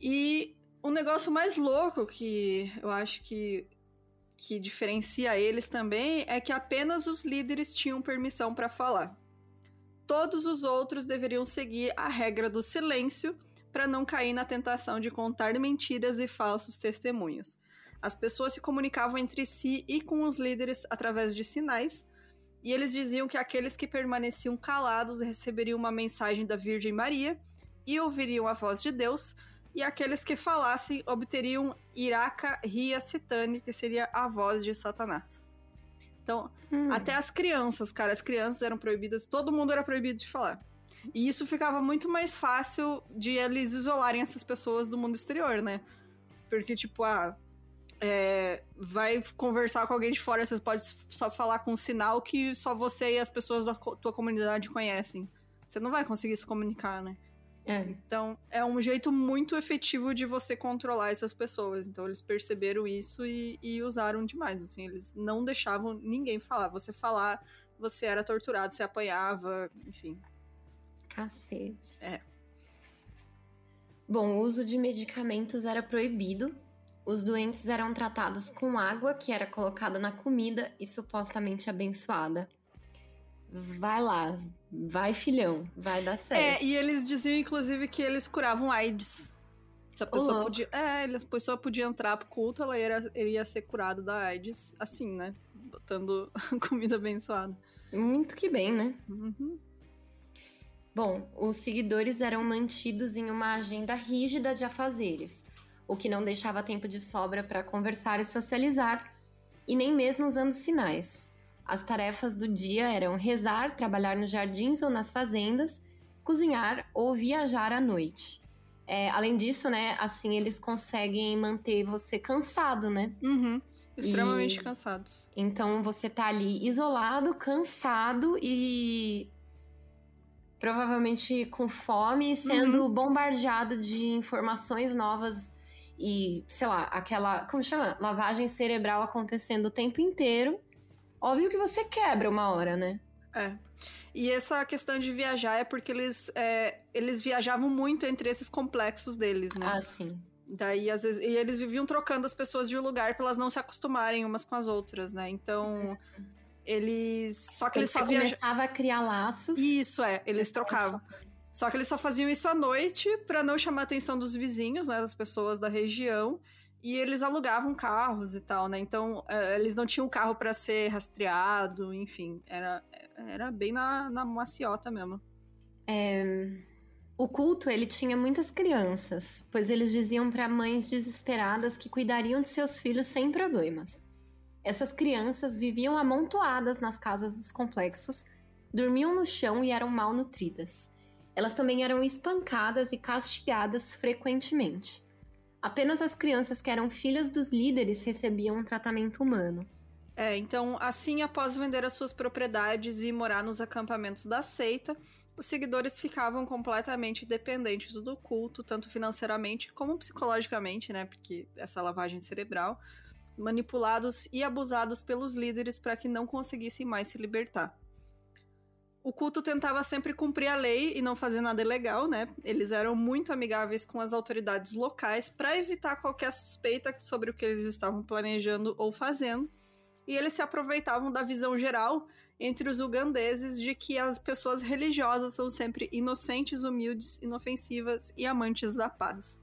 E um negócio mais louco que eu acho que, que diferencia eles também é que apenas os líderes tinham permissão para falar. Todos os outros deveriam seguir a regra do silêncio para não cair na tentação de contar mentiras e falsos testemunhos. As pessoas se comunicavam entre si e com os líderes através de sinais, e eles diziam que aqueles que permaneciam calados receberiam uma mensagem da Virgem Maria e ouviriam a voz de Deus, e aqueles que falassem obteriam Iraka Ria Citane, que seria a voz de Satanás. Então, hum. até as crianças, cara, as crianças eram proibidas, todo mundo era proibido de falar. E isso ficava muito mais fácil de eles isolarem essas pessoas do mundo exterior, né? Porque, tipo, ah, é, vai conversar com alguém de fora, você pode só falar com um sinal que só você e as pessoas da tua comunidade conhecem. Você não vai conseguir se comunicar, né? É. Então, é um jeito muito efetivo de você controlar essas pessoas. Então, eles perceberam isso e, e, usaram demais, assim. Eles não deixavam ninguém falar. Você falar, você era torturado, você apanhava, enfim. Cacete. É. Bom, o uso de medicamentos era proibido. Os doentes eram tratados com água que era colocada na comida e supostamente abençoada vai lá, vai filhão, vai dar certo. É, e eles diziam, inclusive, que eles curavam AIDS. Se a pessoa podia. É, a pessoa podia entrar pro culto, ela ia, iria ser curada da AIDS, assim, né? Botando comida abençoada. Muito que bem, né? Uhum. Bom, os seguidores eram mantidos em uma agenda rígida de afazeres, o que não deixava tempo de sobra para conversar e socializar, e nem mesmo usando sinais. As tarefas do dia eram rezar, trabalhar nos jardins ou nas fazendas, cozinhar ou viajar à noite. É, além disso, né, assim eles conseguem manter você cansado, né? Uhum. Extremamente e... cansados. Então você tá ali isolado, cansado e provavelmente com fome, sendo uhum. bombardeado de informações novas e, sei lá, aquela, como chama? Lavagem cerebral acontecendo o tempo inteiro. Óbvio que você quebra uma hora, né? É. E essa questão de viajar é porque eles, é, eles viajavam muito entre esses complexos deles, né? Ah, sim. Daí, às vezes, e eles viviam trocando as pessoas de lugar para elas não se acostumarem umas com as outras, né? Então, eles. Só que eles, eles só viajavam. começava a criar laços. Isso, é, eles trocavam. Só que eles só faziam isso à noite para não chamar a atenção dos vizinhos, né? Das pessoas da região. E eles alugavam carros e tal, né? Então, é, eles não tinham carro para ser rastreado, enfim. Era, era bem na, na maciota mesmo. É... O culto, ele tinha muitas crianças, pois eles diziam para mães desesperadas que cuidariam de seus filhos sem problemas. Essas crianças viviam amontoadas nas casas dos complexos, dormiam no chão e eram mal nutridas. Elas também eram espancadas e castigadas frequentemente. Apenas as crianças que eram filhas dos líderes recebiam um tratamento humano. É, então, assim, após vender as suas propriedades e morar nos acampamentos da seita, os seguidores ficavam completamente dependentes do culto, tanto financeiramente como psicologicamente, né? Porque essa lavagem cerebral, manipulados e abusados pelos líderes para que não conseguissem mais se libertar. O culto tentava sempre cumprir a lei e não fazer nada ilegal, né? Eles eram muito amigáveis com as autoridades locais para evitar qualquer suspeita sobre o que eles estavam planejando ou fazendo. E eles se aproveitavam da visão geral entre os ugandeses de que as pessoas religiosas são sempre inocentes, humildes, inofensivas e amantes da paz.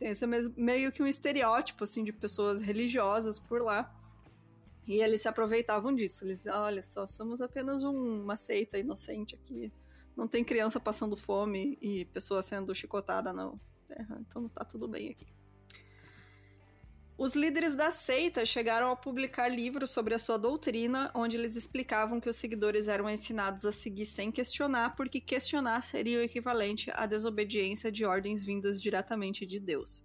Tem esse mesmo, meio que um estereótipo assim de pessoas religiosas por lá. E eles se aproveitavam disso. Eles diziam, olha só, somos apenas um, uma seita inocente aqui. Não tem criança passando fome e pessoa sendo chicotada na terra. Então tá tudo bem aqui. Os líderes da seita chegaram a publicar livros sobre a sua doutrina, onde eles explicavam que os seguidores eram ensinados a seguir sem questionar, porque questionar seria o equivalente à desobediência de ordens vindas diretamente de Deus.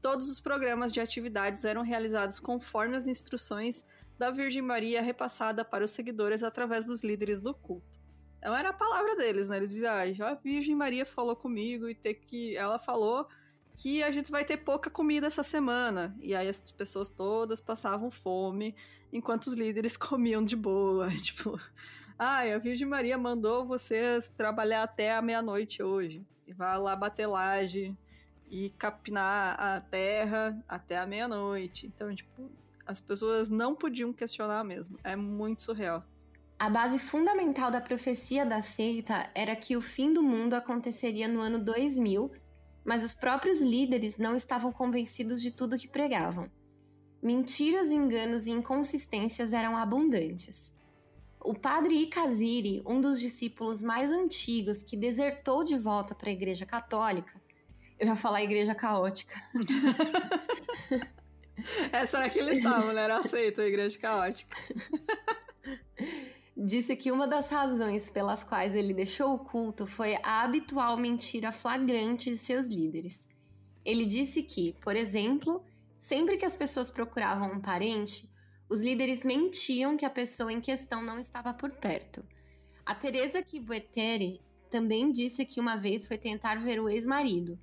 Todos os programas de atividades eram realizados conforme as instruções da Virgem Maria repassada para os seguidores através dos líderes do culto. Então era a palavra deles, né? Eles diziam, ah, a Virgem Maria falou comigo e ter que. Ela falou que a gente vai ter pouca comida essa semana. E aí as pessoas todas passavam fome, enquanto os líderes comiam de boa. Tipo, ai, a Virgem Maria mandou vocês trabalhar até a meia-noite hoje. E vai lá bater laje e capinar a terra até a meia-noite. Então, tipo, as pessoas não podiam questionar mesmo. É muito surreal. A base fundamental da profecia da seita era que o fim do mundo aconteceria no ano 2000 mas os próprios líderes não estavam convencidos de tudo que pregavam. Mentiras, enganos e inconsistências eram abundantes. O padre Ikaziri, um dos discípulos mais antigos que desertou de volta para a Igreja Católica, eu ia falar Igreja Caótica. Essa era que eles estavam, né? Era aceito a Igreja Caótica. disse que uma das razões pelas quais ele deixou o culto foi a habitual mentira flagrante de seus líderes. Ele disse que, por exemplo, sempre que as pessoas procuravam um parente, os líderes mentiam que a pessoa em questão não estava por perto. A Teresa Kibuetere também disse que uma vez foi tentar ver o ex-marido,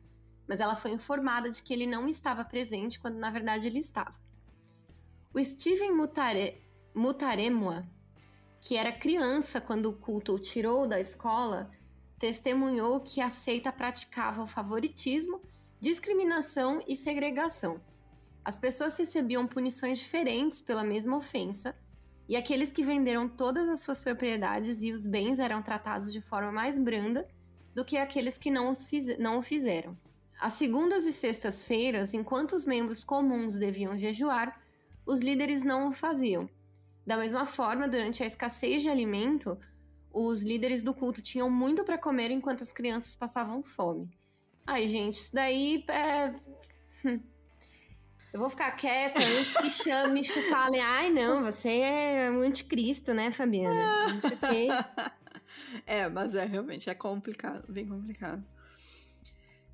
mas ela foi informada de que ele não estava presente quando na verdade ele estava. O Steven Mutare, Mutaremua que era criança quando o culto o tirou da escola, testemunhou que a seita praticava o favoritismo, discriminação e segregação. As pessoas recebiam punições diferentes pela mesma ofensa, e aqueles que venderam todas as suas propriedades e os bens eram tratados de forma mais branda do que aqueles que não, fiz não o fizeram. Às segundas e sextas-feiras, enquanto os membros comuns deviam jejuar, os líderes não o faziam da mesma forma, durante a escassez de alimento, os líderes do culto tinham muito para comer enquanto as crianças passavam fome. Ai, gente, isso daí é. Hum. Eu vou ficar quieta antes que chame, me falem, ai não, você é um anticristo, né, Fabiana? é, mas é realmente é complicado, bem complicado.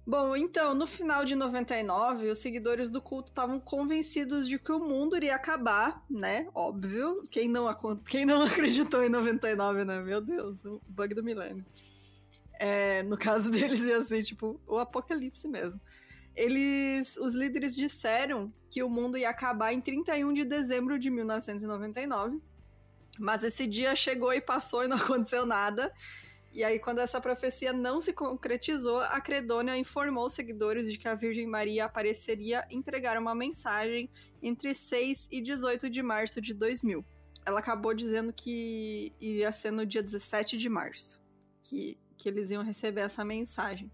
Bom, então, no final de 99, os seguidores do culto estavam convencidos de que o mundo iria acabar, né? Óbvio. Quem não, quem não acreditou em 99, né? Meu Deus, o bug do milênio. É, no caso deles, ia ser tipo o apocalipse mesmo. Eles, os líderes disseram que o mundo ia acabar em 31 de dezembro de 1999. Mas esse dia chegou e passou e não aconteceu nada. E aí, quando essa profecia não se concretizou, a Credônia informou os seguidores de que a Virgem Maria apareceria entregar uma mensagem entre 6 e 18 de março de 2000. Ela acabou dizendo que iria ser no dia 17 de março que, que eles iam receber essa mensagem.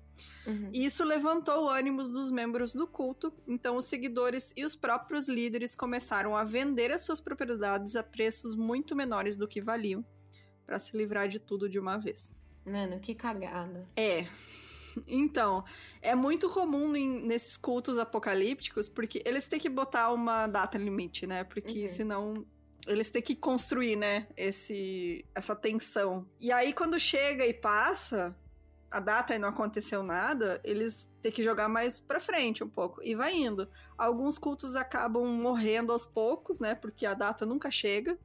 Uhum. E isso levantou o ânimo dos membros do culto, então os seguidores e os próprios líderes começaram a vender as suas propriedades a preços muito menores do que valiam, para se livrar de tudo de uma vez. Mano, que cagada. É. Então, é muito comum em, nesses cultos apocalípticos, porque eles têm que botar uma data limite, né? Porque uhum. senão eles têm que construir, né, esse, essa tensão. E aí, quando chega e passa, a data e não aconteceu nada, eles têm que jogar mais pra frente um pouco. E vai indo. Alguns cultos acabam morrendo aos poucos, né? Porque a data nunca chega.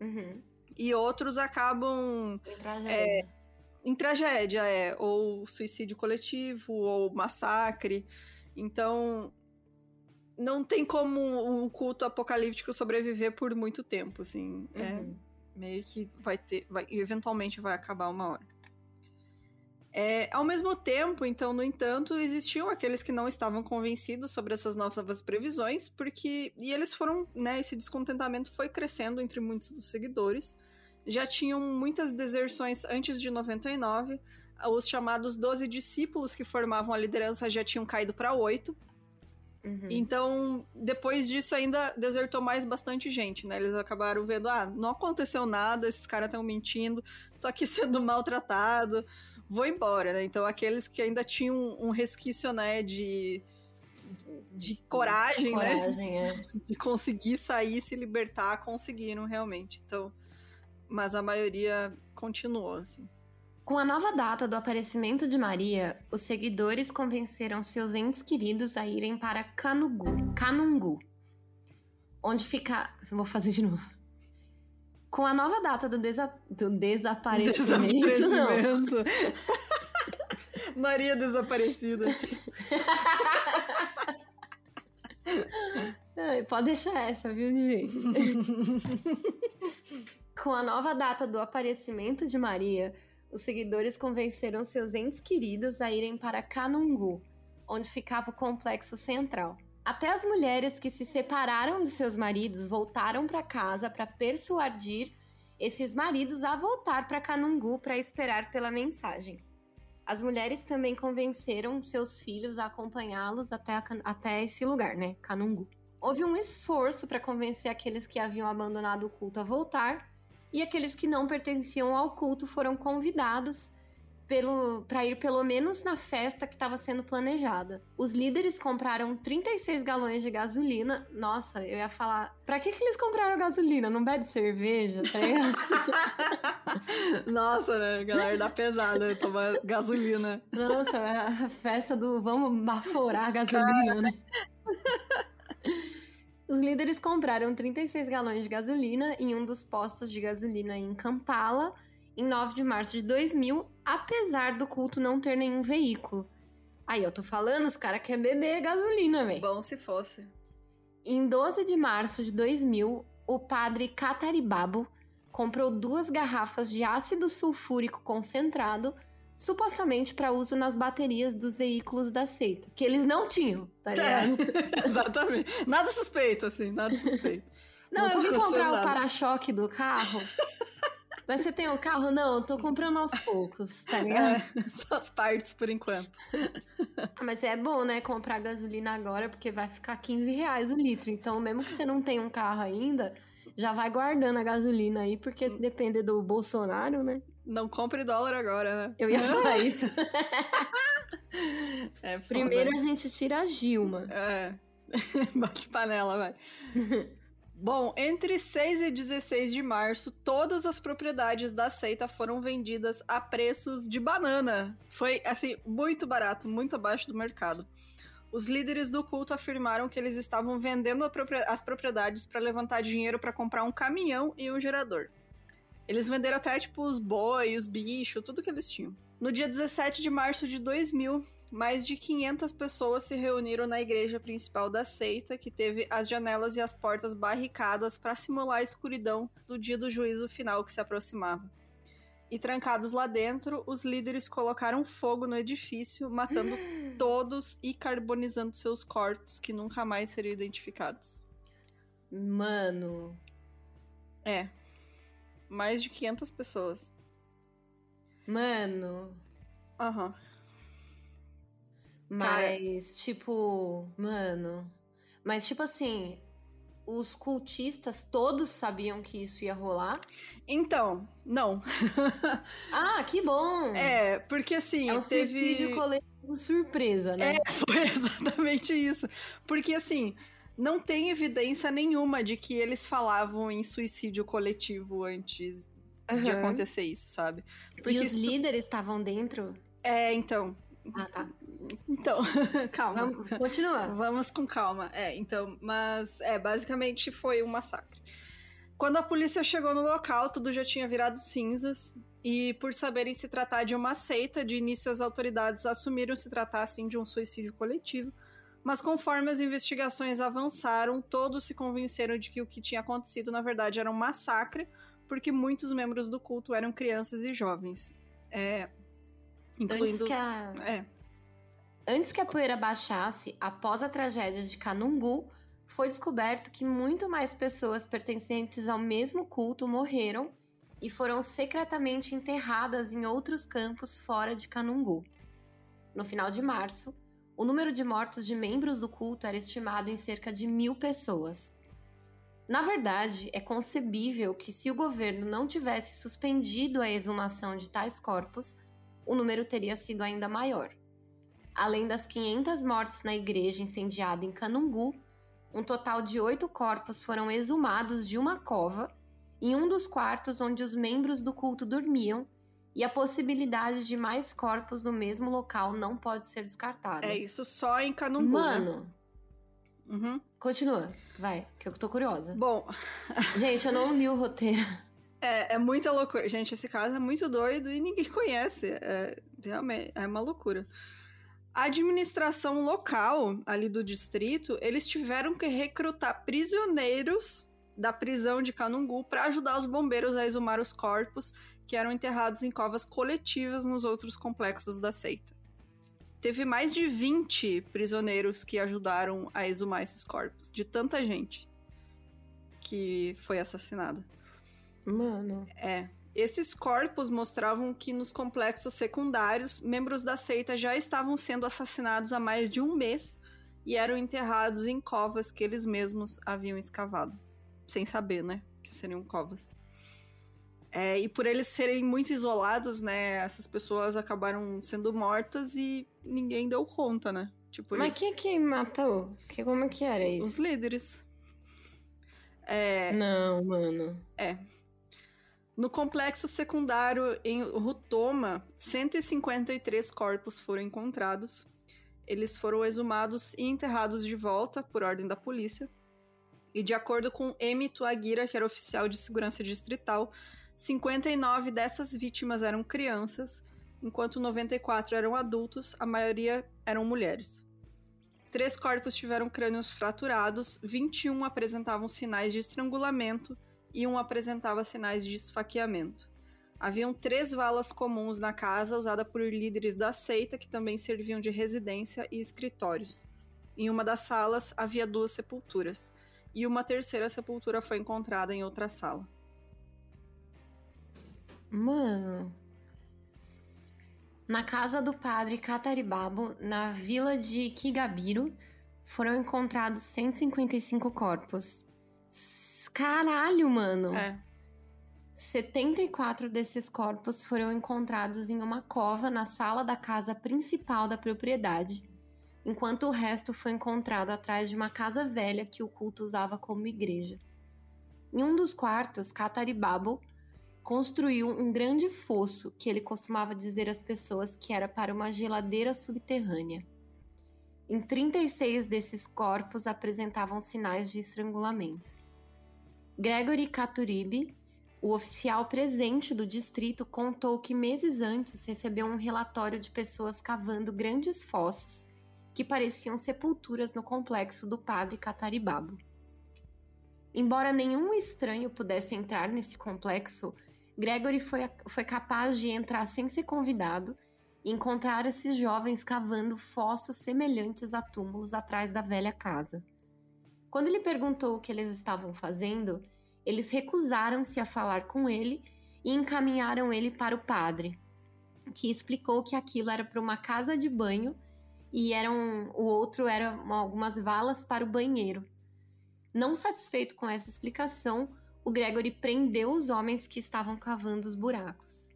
Uhum. E outros acabam. Em tragédia. É, em tragédia, é. Ou suicídio coletivo, ou massacre. Então. Não tem como um culto apocalíptico sobreviver por muito tempo, assim. É Uhum. meio que vai ter. Vai, eventualmente vai acabar uma hora. É, ao mesmo tempo, então, no entanto, existiam aqueles que não estavam convencidos sobre essas novas previsões, porque. E eles foram. Né, esse descontentamento foi crescendo entre muitos dos seguidores. Já tinham muitas deserções antes de 99. Os chamados 12 discípulos que formavam a liderança já tinham caído para oito. Uhum. Então, depois disso, ainda desertou mais bastante gente, né? Eles acabaram vendo, ah, não aconteceu nada, esses caras estão mentindo, tô aqui sendo maltratado, vou embora, né? Então, aqueles que ainda tinham um resquício, né, de, de coragem, né? Coragem, é. De conseguir sair, se libertar, conseguiram realmente. Então, mas a maioria continuou, assim. Com a nova data do aparecimento de Maria, os seguidores convenceram seus entes queridos a irem para Canugu, Canungu, onde fica. Vou fazer de novo. Com a nova data do, desa... do desaparecimento, não. Desaparecimento. Maria desaparecida. Pode deixar essa, viu, gente? Com a nova data do aparecimento de Maria, os seguidores convenceram seus entes queridos a irem para Canungu, onde ficava o complexo central. Até as mulheres que se separaram de seus maridos voltaram para casa para persuadir esses maridos a voltar para Canungu para esperar pela mensagem. As mulheres também convenceram seus filhos a acompanhá-los até, até esse lugar, né? Canungu. Houve um esforço para convencer aqueles que haviam abandonado o culto a voltar, e aqueles que não pertenciam ao culto foram convidados para ir pelo menos na festa que estava sendo planejada. Os líderes compraram 36 galões de gasolina. Nossa, eu ia falar, pra que, que eles compraram gasolina? Não bebe cerveja, tá? Nossa, né? Galera da pesada, toma gasolina. Nossa, a festa do vamos baforar a gasolina, né? Os líderes compraram 36 galões de gasolina em um dos postos de gasolina em Kampala, em 9 de março de 2000, apesar do culto não ter nenhum veículo. Aí, eu tô falando, os caras querem beber gasolina, velho. Bom se fosse. Em 12 de março de 2000, o padre Cataribabo comprou duas garrafas de ácido sulfúrico concentrado, supostamente para uso nas baterias dos veículos da seita, que eles não tinham, tá ligado? É, exatamente. Nada suspeito, assim, nada suspeito. Não, Não eu vim comprar acontecendo o nada. para-choque do carro. Mas você tem o carro? Não, eu tô comprando aos poucos, tá ligado? É, só as partes por enquanto. Mas é bom, né, comprar gasolina agora, porque vai ficar 15 reais o litro. Então, mesmo que você não tenha um carro ainda, já vai guardando a gasolina aí, porque se depender do Bolsonaro, né? Não compre dólar agora, né? Eu ia falar isso. É. Primeiro a gente tira a Gilma. É. Bate panela, vai. Bom, entre 6 e 16 de março, todas as propriedades da seita foram vendidas a preços de banana. Foi, assim, muito barato, muito abaixo do mercado. Os líderes do culto afirmaram que eles estavam vendendo as propriedades para levantar dinheiro para comprar um caminhão e um gerador. Eles venderam até, tipo, os boi, os bichos, tudo que eles tinham. No dia 17 de março de 2000, mais de 500 pessoas se reuniram na igreja principal da seita, que teve as janelas e as portas barricadas para simular a escuridão do dia do juízo final que se aproximava. E trancados lá dentro, os líderes colocaram fogo no edifício, matando todos e carbonizando seus corpos, que nunca mais seriam identificados. Mano. É. Mais de 500 pessoas. Mano. Aham. Mas, tipo. Mano. Mas, tipo assim. Os cultistas todos sabiam que isso ia rolar. Então, não. Ah, que bom! É, porque assim, É um teve... suicídio coletivo surpresa, né? É, foi exatamente isso. Porque assim, não tem evidência nenhuma de que eles falavam em suicídio coletivo antes de Aham. acontecer isso, sabe? E Porque os se tu- líderes estavam dentro? É, então. Ah, tá. Então, calma. Vamos, continua. Vamos com calma. É, então, mas é, basicamente foi um massacre. Quando a polícia chegou no local, tudo já tinha virado cinzas. E por saberem se tratar de uma seita, de início as autoridades assumiram se tratar assim de um suicídio coletivo. Mas conforme as investigações avançaram, todos se convenceram de que o que tinha acontecido na verdade era um massacre, porque muitos membros do culto eram crianças e jovens. É, incluindo. Antes que a... É. Antes que a poeira baixasse, após a tragédia de Canungu, foi descoberto que muito mais pessoas pertencentes ao mesmo culto morreram e foram secretamente enterradas em outros campos fora de Canungu. No final de março, o número de mortos de membros do culto era estimado em cerca de mil pessoas. Na verdade, é concebível que, se o governo não tivesse suspendido a exumação de tais corpos, o número teria sido ainda maior. Além das 500 mortes na igreja incendiada em Canungu, um total de oito corpos foram exumados de uma cova em um dos quartos onde os membros do culto dormiam, e a possibilidade de mais corpos no mesmo local não pode ser descartada. É isso só em Canumbu. Mano, Né? Uhum. continua, vai, que eu tô curiosa. Bom, Gente, eu não li o roteiro. é, é muita loucura. Gente, esse caso é muito doido e ninguém conhece. É, realmente, é uma loucura. A administração local ali do distrito, eles tiveram que recrutar prisioneiros da prisão de Canungu para ajudar os bombeiros a exumar os corpos que eram enterrados em covas coletivas nos outros complexos da seita. Teve mais de 20 prisioneiros que ajudaram a exumar esses corpos, de tanta gente que foi assassinada. Mano. É. Esses corpos mostravam que nos complexos secundários, membros da seita já estavam sendo assassinados há mais de um mês e eram enterrados em covas que eles mesmos haviam escavado. Sem saber, né? Que seriam covas. É, e por eles serem muito isolados, né? Essas pessoas acabaram sendo mortas e ninguém deu conta, né? Tipo, Mas eles- quem que matou? Que, como é que era os isso? líderes. É, Não, mano. No complexo secundário em Rutoma, 153 corpos foram encontrados. Eles foram exumados e enterrados de volta por ordem da polícia. E de acordo com Emi Tuagira, que era oficial de segurança distrital, 59 dessas vítimas eram crianças, enquanto 94 eram adultos, a maioria eram mulheres. Três corpos tiveram crânios fraturados, 21 apresentavam sinais de estrangulamento e um apresentava sinais de esfaqueamento. Haviam três valas comuns na casa, usada por líderes da seita, que também serviam de residência e escritórios. Em uma das salas havia duas sepulturas, e uma terceira sepultura foi encontrada em outra sala. Mano. Na casa do padre Cataribabo, na vila de Kigabiro, foram encontrados 155 corpos. Caralho, mano! É, 74 desses corpos foram encontrados em uma cova na sala da casa principal da propriedade, enquanto o resto foi encontrado atrás de uma casa velha que o culto usava como igreja. Em um dos quartos, Cataribabo construiu um grande fosso que ele costumava dizer às pessoas que era para uma geladeira subterrânea. Em 36 desses corpos apresentavam sinais de estrangulamento. Gregory Caturibi, o oficial presente do distrito, contou que meses antes recebeu um relatório de pessoas cavando grandes fossos que pareciam sepulturas no complexo do padre Cataribabo. Embora nenhum estranho pudesse entrar nesse complexo, Gregory foi, foi capaz de entrar sem ser convidado e encontrar esses jovens cavando fossos semelhantes a túmulos atrás da velha casa. Quando ele perguntou o que eles estavam fazendo, eles recusaram-se a falar com ele e encaminharam ele para o padre, que explicou que aquilo era para uma casa de banho e eram, o outro era algumas valas para o banheiro. Não satisfeito com essa explicação, o Gregory prendeu os homens que estavam cavando os buracos.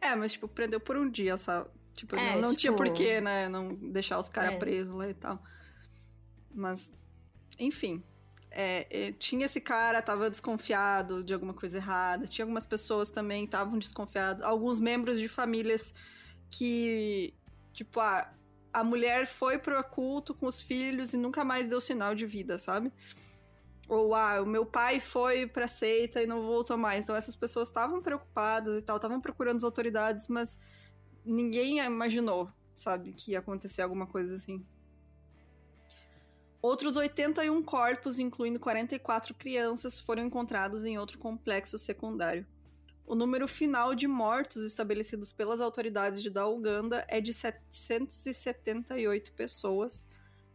é mas tipo, prendeu por um dia, essa. Tipo, É, não, não tinha tipo- porquê, né? Não deixar os caras É. presos lá e tal. Mas, enfim. é, é, tinha esse cara, tava desconfiado de alguma coisa errada. Tinha algumas pessoas também estavam desconfiadas. Alguns membros de famílias que, tipo, a, a mulher foi pro culto com os filhos e nunca mais deu sinal de vida, sabe? Ou, ah, o meu pai foi pra seita e não voltou mais. Então, essas pessoas estavam preocupadas e tal, estavam procurando as autoridades, mas ninguém imaginou, sabe, que ia acontecer alguma coisa assim. Outros 81 corpos, incluindo 44 crianças, foram encontrados em outro complexo secundário. O número final de mortos estabelecidos pelas autoridades de da Uganda é de 778 pessoas.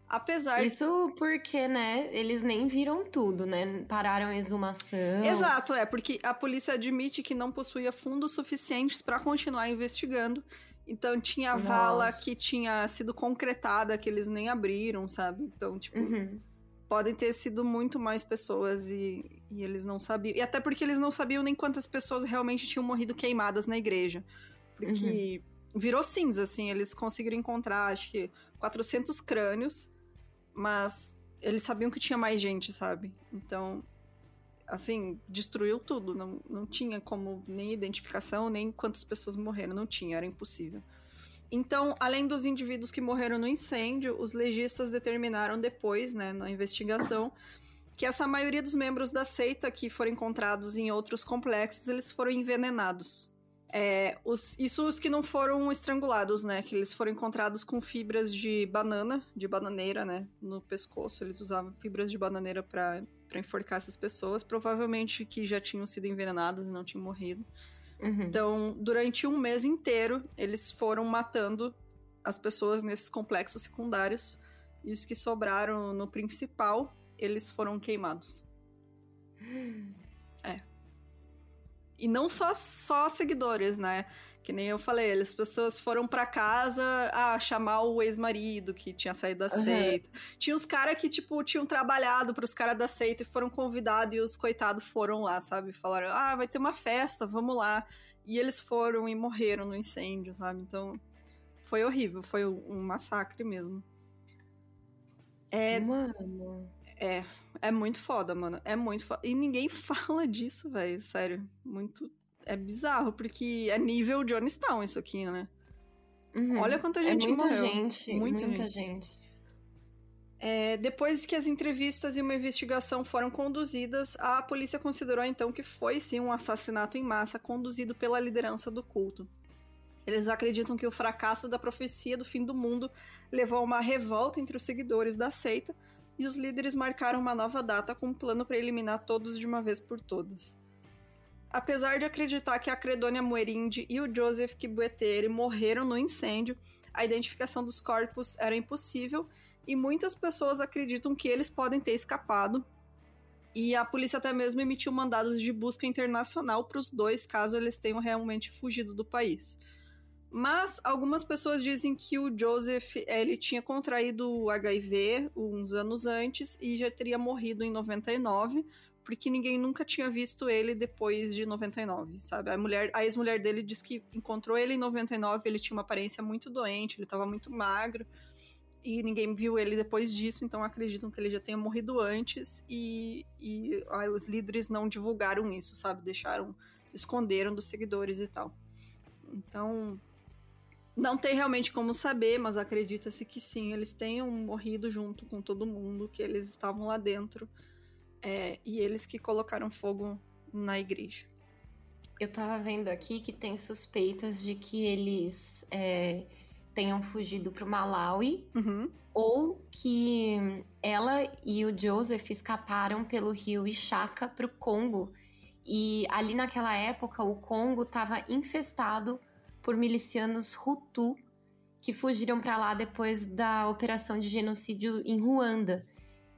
Apesar Isso porque, né, eles nem viram tudo, né? Pararam a exumação. Exato, é, porque a polícia admite que não possuía fundos suficientes para continuar investigando então tinha a vala que tinha sido concretada, que eles nem abriram, sabe? Então, tipo, uhum. podem ter sido muito mais pessoas e, e eles não sabiam. E até porque eles não sabiam nem quantas pessoas realmente tinham morrido queimadas na igreja. Porque uhum. virou cinza, assim. Eles conseguiram encontrar, acho que, 400 crânios, mas eles sabiam que tinha mais gente, sabe? Então, assim, destruiu tudo. Não, não tinha como nem identificação, nem quantas pessoas morreram. Não tinha, era impossível. Então, além dos indivíduos que morreram no incêndio, os legistas determinaram depois, né, na investigação, que essa maioria dos membros da seita que foram encontrados em outros complexos, eles foram envenenados. É, os, isso os que não foram estrangulados, né? Que eles foram encontrados com fibras de banana, de bananeira, né? No pescoço. Eles usavam fibras de bananeira para para enforcar essas pessoas, provavelmente que já tinham sido envenenadas e não tinham morrido. Uhum. Então, durante um mês inteiro, eles foram matando as pessoas nesses complexos secundários e os que sobraram no principal, eles foram queimados. É. E não só só seguidores, né? Que nem eu falei, as pessoas foram para casa a chamar o ex-marido que tinha saído da seita. Uhum. Tinha uns caras que, tipo, tinham trabalhado pros caras da seita e foram convidados e os coitados foram lá, sabe? Falaram, ah, vai ter uma festa, vamos lá. E eles foram e morreram no incêndio, sabe? Então, foi horrível, foi um massacre mesmo. É. Mano. É, é muito foda, mano. É muito foda. E ninguém fala disso, velho. Sério. Muito é bizarro, porque é nível Johnstown isso aqui, né? Uhum. Olha quanta é gente é muita morreu. Gente, muita, muita gente. gente. É, depois que as entrevistas e uma investigação foram conduzidas, a polícia considerou então que foi sim um assassinato em massa conduzido pela liderança do culto. Eles acreditam que o fracasso da profecia do fim do mundo levou a uma revolta entre os seguidores da seita e os líderes marcaram uma nova data com um plano para eliminar todos de uma vez por todas. Apesar de acreditar que a Credonia Muerinde e o Joseph Kibuetere morreram no incêndio, a identificação dos corpos era impossível e muitas pessoas acreditam que eles podem ter escapado. E a polícia até mesmo emitiu mandados de busca internacional para os dois, caso eles tenham realmente fugido do país. Mas algumas pessoas dizem que o Joseph ele tinha contraído o HIV uns anos antes e já teria morrido em 99, porque ninguém nunca tinha visto ele depois de 99, sabe? A mulher, a ex-mulher dele diz que encontrou ele em 99, ele tinha uma aparência muito doente, ele estava muito magro, e ninguém viu ele depois disso, então acreditam que ele já tenha morrido antes, e, e ai, os líderes não divulgaram isso, sabe? Deixaram, esconderam dos seguidores e tal. Então, não tem realmente como saber, mas acredita-se que sim, eles tenham morrido junto com todo mundo, que eles estavam lá dentro é, e eles que colocaram fogo na igreja. Eu tava vendo aqui que tem suspeitas de que eles é, tenham fugido pro Malawi uhum. ou que ela e o Joseph escaparam pelo rio Ixaca pro Congo. E ali naquela época o Congo estava infestado por milicianos Hutu que fugiram para lá depois da operação de genocídio em Ruanda.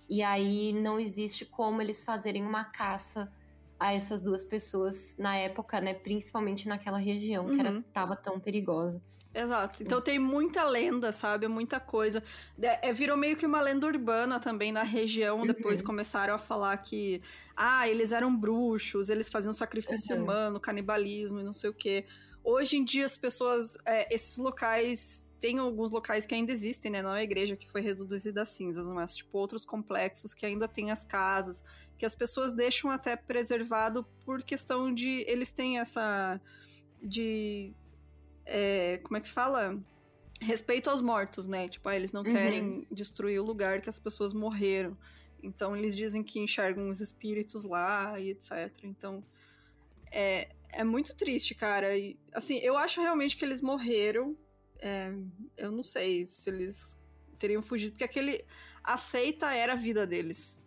E aí não existe como eles fazerem uma caça a essas duas pessoas na época, né? Principalmente naquela região uhum. que era, uhum. tava tão perigosa. Exato. Então tem muita lenda, sabe? Muita coisa. É, virou meio que uma lenda urbana também na região. Uhum. Depois começaram a falar que, ah, eles eram bruxos, eles faziam sacrifício uhum. humano, canibalismo e não sei o quê. Hoje em dia as pessoas, é, esses locais tem alguns locais que ainda existem, né? Não é a igreja que foi reduzida a cinzas, mas tipo outros complexos que ainda tem as casas, que as pessoas deixam até preservado por questão de eles têm essa de é, como é que fala? Respeito aos mortos, né? Tipo, ah, eles não Uhum. querem destruir o lugar que as pessoas morreram. Então eles dizem que enxergam os espíritos lá e etc. Então é, é muito triste, cara. E, assim, eu acho realmente que eles morreram. É, eu não sei se eles teriam fugido, porque aquele. A seita era a vida deles.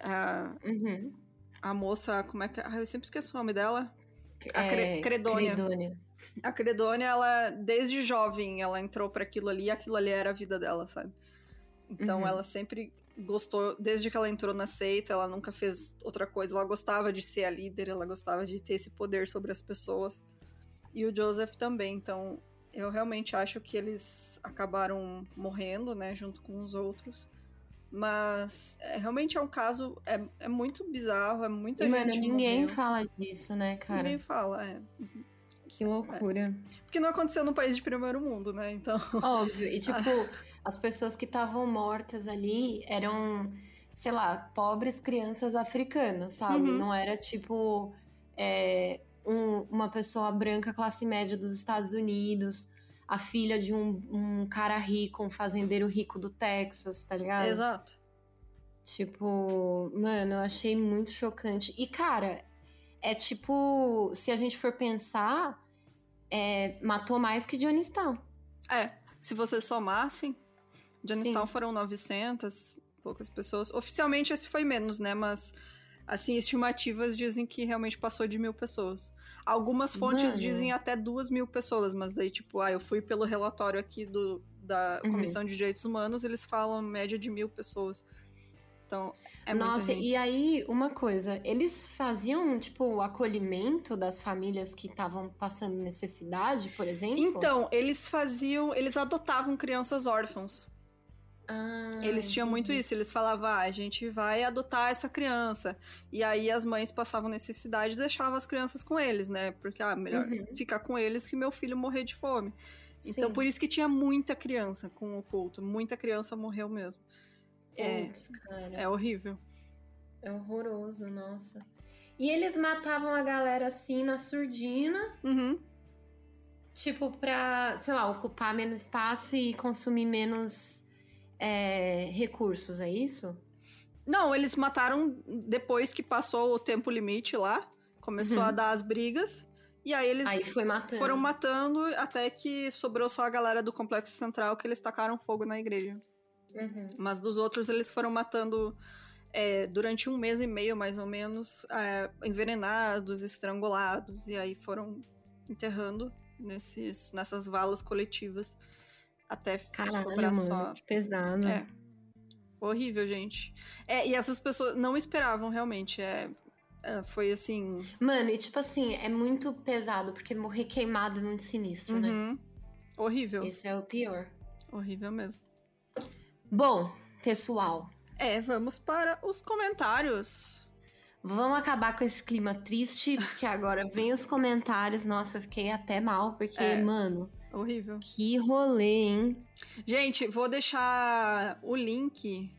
A, Uhum. a moça, como é que. Ah, eu sempre esqueço o nome dela. A É, Cre- Credônia. Credônia. A Credônia, ela, desde jovem, ela entrou pra aquilo ali e aquilo ali era a vida dela, sabe? Então Uhum. ela sempre gostou, desde que ela entrou na seita, ela nunca fez outra coisa. Ela gostava de ser a líder, ela gostava de ter esse poder sobre as pessoas. E o Joseph também. Então eu realmente acho que eles acabaram morrendo, né, junto com os outros. Mas é, realmente é um caso, é, é muito bizarro, é muita E, mano, gente ninguém morreu. fala disso, né, cara? Ninguém fala, é. Que loucura. Porque não aconteceu num país de primeiro mundo, né? Então. Óbvio. E, tipo, as pessoas que estavam mortas ali eram, sei lá, pobres crianças africanas, sabe? Uhum. Não era, tipo, é, um- uma pessoa branca classe média dos Estados Unidos, a filha de um, um cara rico, um fazendeiro rico do Texas, tá ligado? Exato. Tipo, mano, eu achei muito chocante. E, cara, é tipo, se a gente for pensar, é, matou mais que Johnstown. É, se você somassem, Sim. foram 900, poucas pessoas. Oficialmente esse foi menos, né? Mas, assim, estimativas dizem que realmente passou de mil pessoas. Algumas fontes Mano. dizem até duas mil pessoas, mas daí, tipo, ah, eu fui pelo relatório aqui do, da Uhum. Comissão de Direitos Humanos, eles falam média de mil pessoas. Então, é Nossa, e aí, uma coisa, eles faziam, tipo, o acolhimento das famílias que estavam passando necessidade, por exemplo? Então, eles faziam, eles adotavam crianças órfãos. Ah, Eles tinham muito entendi. isso, eles falavam, ah, a gente vai adotar essa criança. E aí as mães passavam necessidade e deixavam as crianças com eles, né? Porque, ah, melhor Uhum. ficar com eles que meu filho morrer de fome. Então, Sim. por isso que tinha muita criança com o culto. Muita criança morreu mesmo. É, Putz, cara. é horrível. É horroroso, nossa. E eles matavam a galera assim na surdina, Uhum. tipo, pra, sei lá, ocupar menos espaço e consumir menos é, recursos, é isso? Não, eles mataram depois que passou o tempo limite lá. Começou Uhum. a dar as brigas. E aí eles Aí matando. foram matando até que sobrou só a galera do complexo central que eles tacaram fogo na igreja. Uhum. Mas dos outros eles foram matando é, durante um mês e meio, mais ou menos, é, envenenados, estrangulados, e aí foram enterrando nesses, nessas valas coletivas até Caralho, sobrar mano, só. que pesado. É. Horrível, gente. É, e essas pessoas não esperavam, realmente. É, é, foi assim. Mano, e tipo assim, é muito pesado, porque morrer queimado é muito sinistro, né? uhum, Horrível. Esse é o pior. Horrível mesmo. Bom, pessoal, É, vamos para os comentários. vamos acabar com esse clima triste, porque agora vem os comentários. Nossa, eu fiquei até mal, porque, É. mano, Horrível. que rolê, hein? Gente, vou deixar o link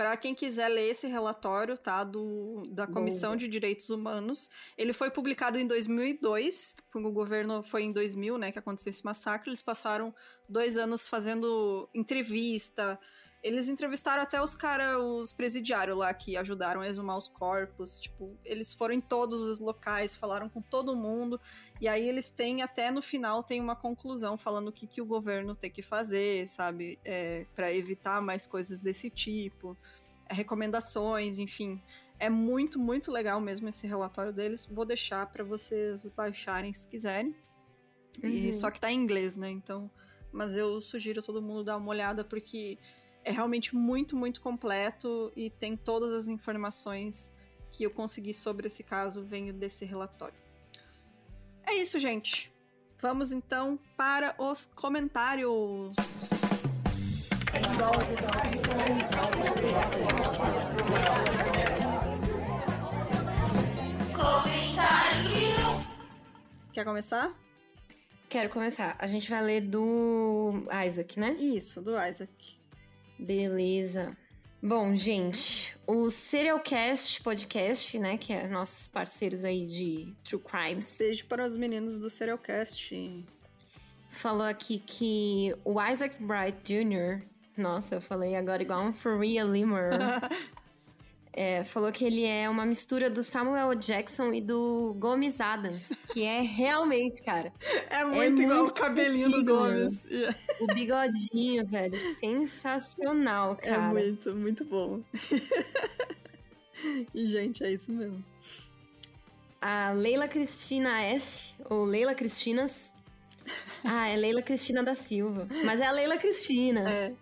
para quem quiser ler esse relatório, tá? Do, da Comissão Boa. de Direitos Humanos. Ele foi publicado em 2002, quando o governo foi em 2000, né, que aconteceu esse massacre. Eles passaram dois anos fazendo entrevista. Eles entrevistaram até os caras, os presidiários lá que ajudaram a exumar os corpos. Tipo, eles foram em todos os locais, falaram com todo mundo. E aí eles têm, até no final, tem uma conclusão falando o que, que o governo tem que fazer, sabe? É, para evitar mais coisas desse tipo. É, recomendações, enfim. É muito, muito legal mesmo esse relatório deles. Vou deixar para vocês baixarem se quiserem. E, Uhum. só que tá em inglês, né? Então. Mas eu sugiro todo mundo dar uma olhada porque é realmente muito, muito completo e tem todas as informações que eu consegui sobre esse caso venho desse relatório. É isso, gente. Vamos então para os comentários. Quer começar? Quero começar. A gente vai ler do Isaac, né? Isso, do Isaac. Beleza. Bom, gente, o Serialcast Podcast, né, que é nossos parceiros aí de True Crimes, Beijo para os meninos do Serialcast. falou aqui que o Isaac Bright Jr. Nossa, eu falei agora igual um Faria Limmer. É, falou que ele é uma mistura do Samuel Jackson e do Gomes Adams, que é realmente, cara. É muito, é igual muito o cabelinho do Gomes. O bigodinho, velho, sensacional, é cara. É muito, muito bom. e, gente, é isso mesmo. A Leila Cristina S, ou Leila Cristinas. Ah, é Leila Cristina da Silva. Mas é a Leila Cristinas. É.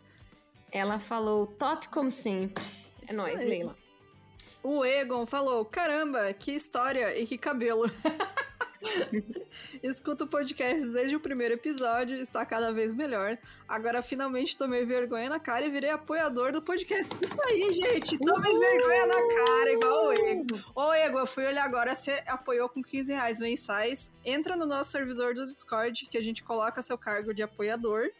Ela falou top como sempre. É nóis, Leila. O Egon falou: caramba, que história e que cabelo. Escuto o podcast desde o primeiro episódio, está cada vez melhor. Agora finalmente tomei vergonha na cara e virei apoiador do podcast. Isso aí, gente! Tomei Uhul! vergonha na cara, igual o Ego. Ô, Ego, eu fui olhar agora, você apoiou com 15 reais mensais. Entra no nosso servidor do Discord, que a gente coloca seu cargo de apoiador.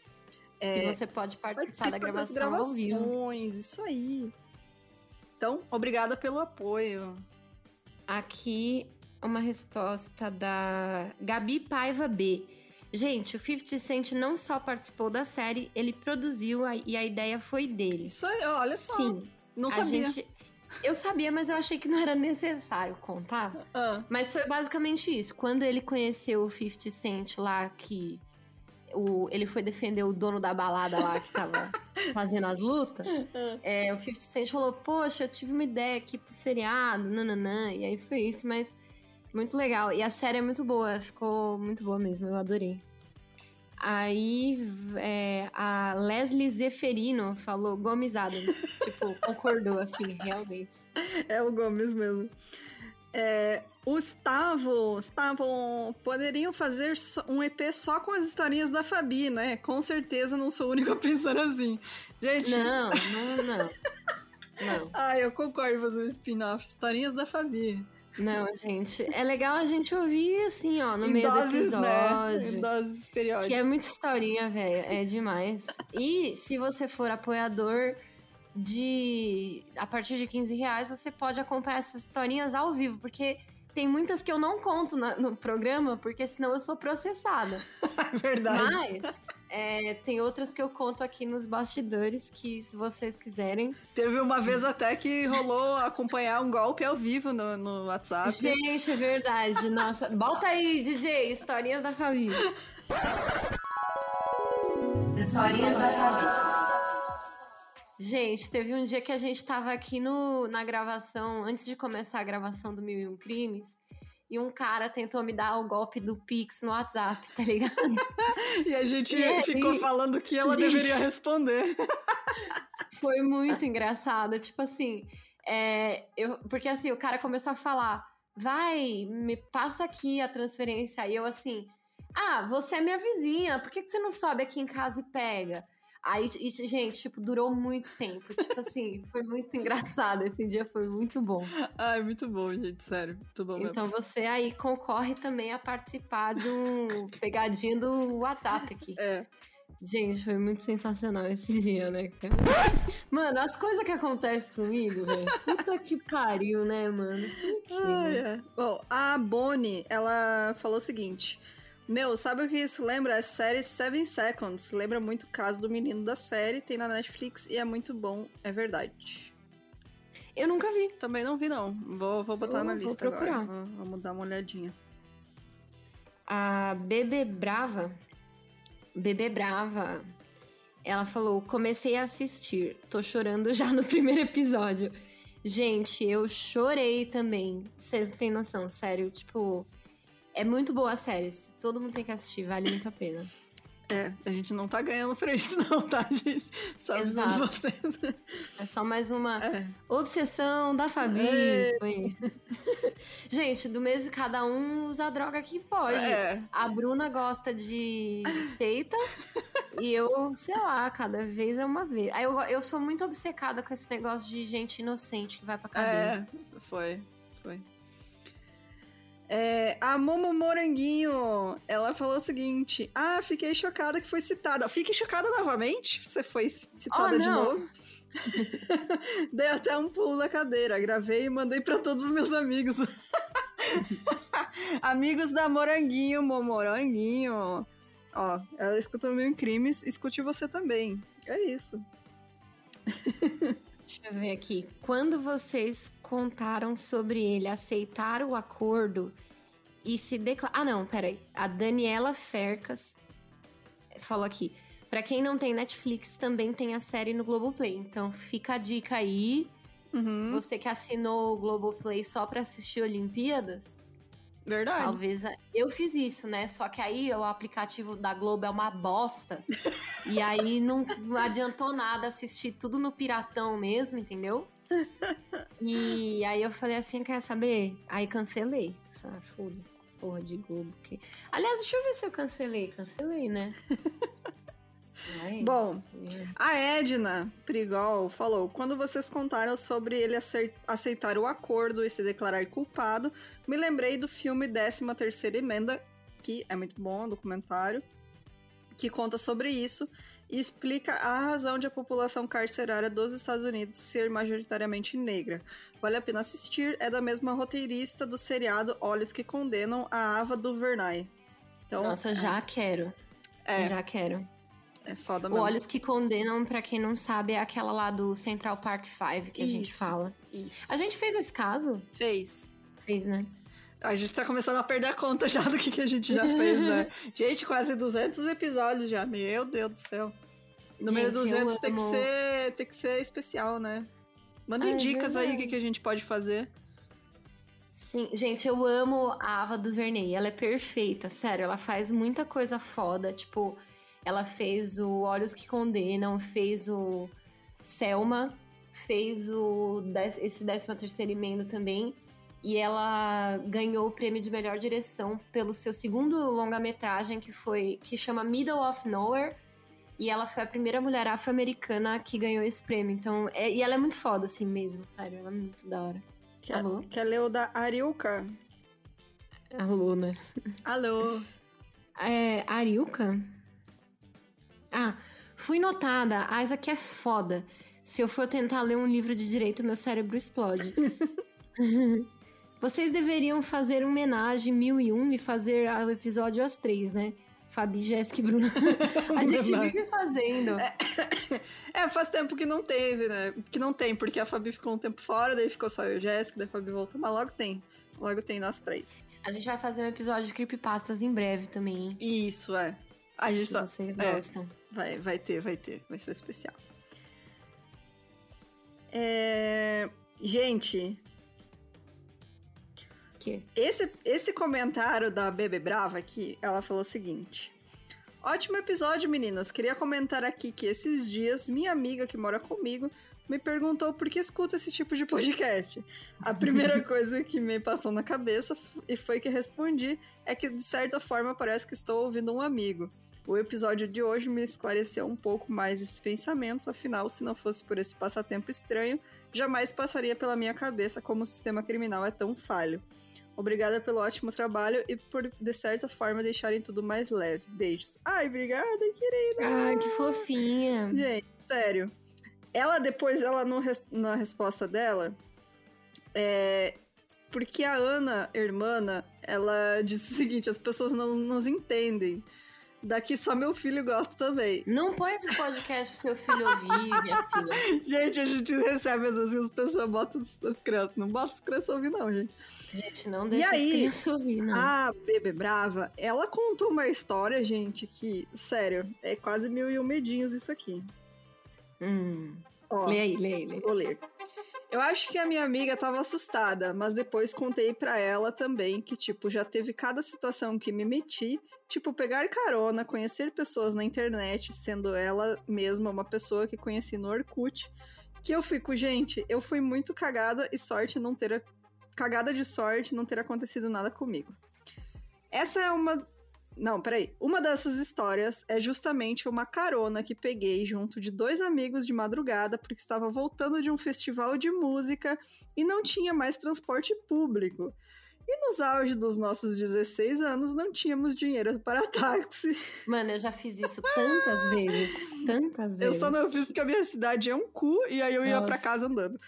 É, e você pode participar da gravação ao vivo. Isso aí. Então, obrigada pelo apoio. Aqui uma resposta da Gabi Paiva B. Gente, o 50 Cent não só participou da série, ele produziu a, e a ideia foi dele. Isso aí, olha só. Sim. Não sabia. Gente, eu sabia, mas eu achei que não era necessário contar. Ah. Mas foi basicamente isso. Quando ele conheceu o 50 Cent lá, que o, ele foi defender o dono da balada lá que tava fazendo as lutas, é, o 50 Cent falou, poxa, eu tive uma ideia aqui pro seriado, nananã, e aí foi isso, mas muito legal. E a série é muito boa, ficou muito boa mesmo, eu adorei. Aí é, a Leslie Zeferino falou Gomes Adams. tipo, concordou, assim, realmente. É o Gomes mesmo. É, Gustavo, estavam poderiam fazer um EP só com as historinhas da Fabi, né? Com certeza não sou o único a pensar assim. Gente. Não, não, não. não. ah, eu concordo em fazer um spin-off, historinhas da Fabi. Não, gente, é legal a gente ouvir assim, ó, no em meio doses, do né? episódio. Né? Em doses periódicas. Que é muita historinha, velho, é demais. E se você for apoiador de a partir de 15 reais, você pode acompanhar essas historinhas ao vivo, porque tem muitas que eu não conto na, no programa, porque senão eu sou processada. Verdade. Mas é, tem outras que eu conto aqui nos bastidores, que se vocês quiserem. Teve uma vez até que rolou acompanhar um golpe ao vivo no, no WhatsApp. Gente, é verdade. Nossa, bota aí, DJ, historinhas da família. Historinhas da família. Gente, teve um dia que a gente tava aqui no, na gravação, antes de começar a gravação do Mil e Um Crimes, e um cara tentou me dar o golpe do Pix no WhatsApp, tá ligado? e a gente e ficou aí, falando que ela gente, deveria responder. foi muito engraçado. Tipo assim, é, eu, porque assim, o cara começou a falar: vai, me passa aqui a transferência. E eu assim, ah, você é minha vizinha, por que, que você não sobe aqui em casa e pega? Aí, gente, tipo, durou muito tempo. Tipo assim, foi muito engraçado. Esse dia foi muito bom. Ai, muito bom, gente, sério. Muito bom mesmo. Então você aí concorre também a participar do pegadinha do WhatsApp aqui. É. Gente, foi muito sensacional esse dia, né? Mano, as coisas que acontecem comigo, velho. Puta que pariu, né, mano? Ah, é. Bom, a Bonnie, ela falou o seguinte. Meu, sabe o que isso lembra? A série Seven Seconds. Lembra muito o caso do menino da série, tem na Netflix e é muito bom, é verdade. Eu nunca vi. Também não vi, não. Vou, vou botar Eu na lista procurar. agora. Vamos dar uma olhadinha. A Bebê Brava. Bebê Brava. Ela falou: comecei a assistir. Tô chorando já no primeiro episódio. Gente, eu chorei também. Vocês não têm noção, sério. Tipo, é muito boa a série. Todo mundo tem que assistir, vale muito a pena. É, a gente não tá ganhando pra isso, não, tá, gente? Só Exato. vocês. É só mais uma é. obsessão da Fabi. gente, do mês de cada um usa a droga que pode. É. A Bruna gosta de seita e eu, sei lá, cada vez é uma vez. Aí eu, eu sou muito obcecada com esse negócio de gente inocente que vai pra cadeia. É, foi, foi. É, a Momo Moranguinho, ela falou o seguinte: Ah, fiquei chocada que foi citada. Fique chocada novamente? Você foi citada oh, de novo? Dei até um pulo na cadeira, gravei e mandei para todos os meus amigos. amigos da Moranguinho, Momoranguinho. Ó, ela escuta mil crimes, escute você também. É isso. Deixa eu ver aqui. Quando vocês contaram sobre ele aceitar o acordo e se declarar. Ah, não, peraí. A Daniela Fercas falou aqui. Pra quem não tem Netflix, também tem a série no Globoplay. Então fica a dica aí. Uhum. Você que assinou o Globoplay só pra assistir Olimpíadas. Verdade. Talvez. Eu fiz isso, né? Só que aí o aplicativo da Globo é uma bosta. e aí não, adiantou nada assistir tudo no Piratão mesmo, entendeu? E aí eu falei assim, quer saber? Aí cancelei. Ah, foda-se, porra de Globo. Que... Aliás, deixa eu ver se eu cancelei. Cancelei, né? Ai, Bom, é. a Edna Prigol falou: quando vocês contaram sobre ele aceitar o acordo e se declarar culpado, me lembrei do filme 13 Terceira Emenda, que é muito bom, um documentário, que conta sobre isso e explica a razão de a população carcerária dos Estados Unidos ser majoritariamente negra. Vale a pena assistir, é da mesma roteirista do seriado Olhos que Condenam, a Ava DuVernay. Então, Nossa, já quero. é, Já quero. É foda O mesmo. Olhos que Condenam, pra quem não sabe, é aquela lá do Central Park 5 que a gente Isso. fala. Isso. A gente fez esse caso? Fez. Fez, né? A gente tá começando a perder a conta já do que, que a gente já fez, né? gente, quase 200 episódios já. Meu Deus do céu. Número Gente, eu 200 tem que, ser, tem que ser especial, né? Mandem Ah, é dicas aí o que, que a gente pode fazer. Sim, gente, eu amo a Ava DuVernay. Ela é perfeita, sério. Ela faz muita coisa foda. Tipo, ela fez o Olhos que Condenam, fez o Selma, fez o esse 13 terceiro emenda também. E ela ganhou o prêmio de melhor direção pelo seu segundo longa-metragem, que foi que chama Middle of Nowhere. E ela foi a primeira mulher afro-americana que ganhou esse prêmio. Então, é- e ela é muito foda, assim mesmo, sério. Ela é muito da hora. Quer, Alô? quer ler o da Ariuka? Alô, né? Alô. É, Ariuka? Ah, fui notada. A Isaac é foda. Se eu for tentar ler um livro de direito, meu cérebro explode. Vocês deveriam fazer homenagem 1001 e fazer o episódio às três, né? Fabi, Jéssica e Bruna. A gente vive fazendo. É, faz tempo que não teve, né? Que não tem, porque a Fabi ficou um tempo fora, daí ficou só eu e a Jéssica, daí a Fabi voltou, mas logo tem. Logo tem nós três. A gente vai fazer um episódio de creepypastas em breve também, hein? Isso, é. A gente tá. vocês é. gostam. Vai, vai ter, vai ter. Vai ser especial. É... Gente, Que? esse, esse comentário da Bebê Brava aqui, ela falou o seguinte. Ótimo episódio, meninas. Queria comentar aqui que esses dias minha amiga que mora comigo me perguntou por que escuto esse tipo de podcast. A primeira coisa que me passou na cabeça e foi que respondi é que de certa forma parece que estou ouvindo um amigo. O episódio de hoje me esclareceu um pouco mais esse pensamento, afinal, se não fosse por esse passatempo estranho, jamais passaria pela minha cabeça como o sistema criminal é tão falho. Obrigada pelo ótimo trabalho e por, de certa forma, deixarem tudo mais leve. Beijos. Ai, obrigada, querida. Ai, que fofinha. Gente, sério. Ela, depois, ela no na resposta dela, é. Porque a Ana, irmã, ela disse o seguinte: as pessoas não nos entendem. Daqui só meu filho gosta também. Não põe esse podcast pro seu filho ouvir, minha filha. Gente, a gente recebe às vezes as pessoas botam as as crianças. Não bota as crianças ouvir, não, gente. Gente, não deixa aí? as crianças ouvir, não. A Bebê Brava, ela contou uma história, gente, que, sério, é quase mil e um medinhos isso aqui. Hum. Ó, Lê aí, lê aí, lê. vou ler. Eu acho que a minha amiga tava assustada, mas depois contei pra ela também que, tipo, já teve cada situação que me meti, tipo, pegar carona, conhecer pessoas na internet, sendo ela mesma uma pessoa que conheci no Orkut, que eu fico, gente, eu fui muito cagada e sorte não ter. Cagada de sorte não ter acontecido nada comigo. Essa é uma. Não, peraí. Uma dessas histórias é justamente uma carona que peguei junto de dois amigos de madrugada porque estava voltando de um festival de música e não tinha mais transporte público. E nos auge dos nossos 16 anos não tínhamos dinheiro para táxi. Mano, eu já fiz isso tantas vezes. Tantas Eu vezes. só não fiz porque a minha cidade é um cu e aí eu ia Nossa. pra casa andando.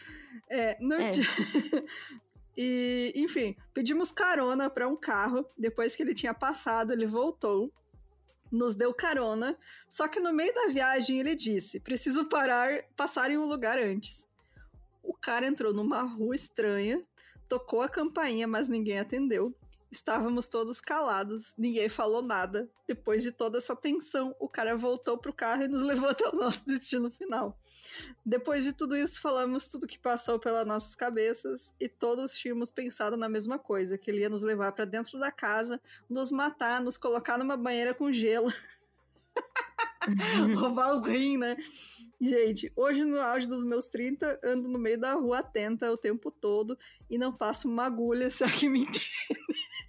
É, não É. e, enfim, pedimos carona pra um carro. Depois que ele tinha passado, ele voltou. nos deu carona, só que no meio da viagem ele disse: preciso parar, passar em um lugar antes. O cara entrou numa rua estranha, tocou a campainha, mas ninguém atendeu. Estávamos todos calados, ninguém falou nada. Depois de toda essa tensão, o cara voltou pro carro e nos levou até o nosso destino final. Depois de tudo isso, falamos tudo que passou pelas nossas cabeças e todos tínhamos pensado na mesma coisa, que ele ia nos levar para dentro da casa, nos matar, nos colocar numa banheira com gelo. Roubar o rim, né? Gente, hoje no auge dos meus 30, ando no meio da rua atenta o tempo todo e não passo uma agulha, se é que me entende.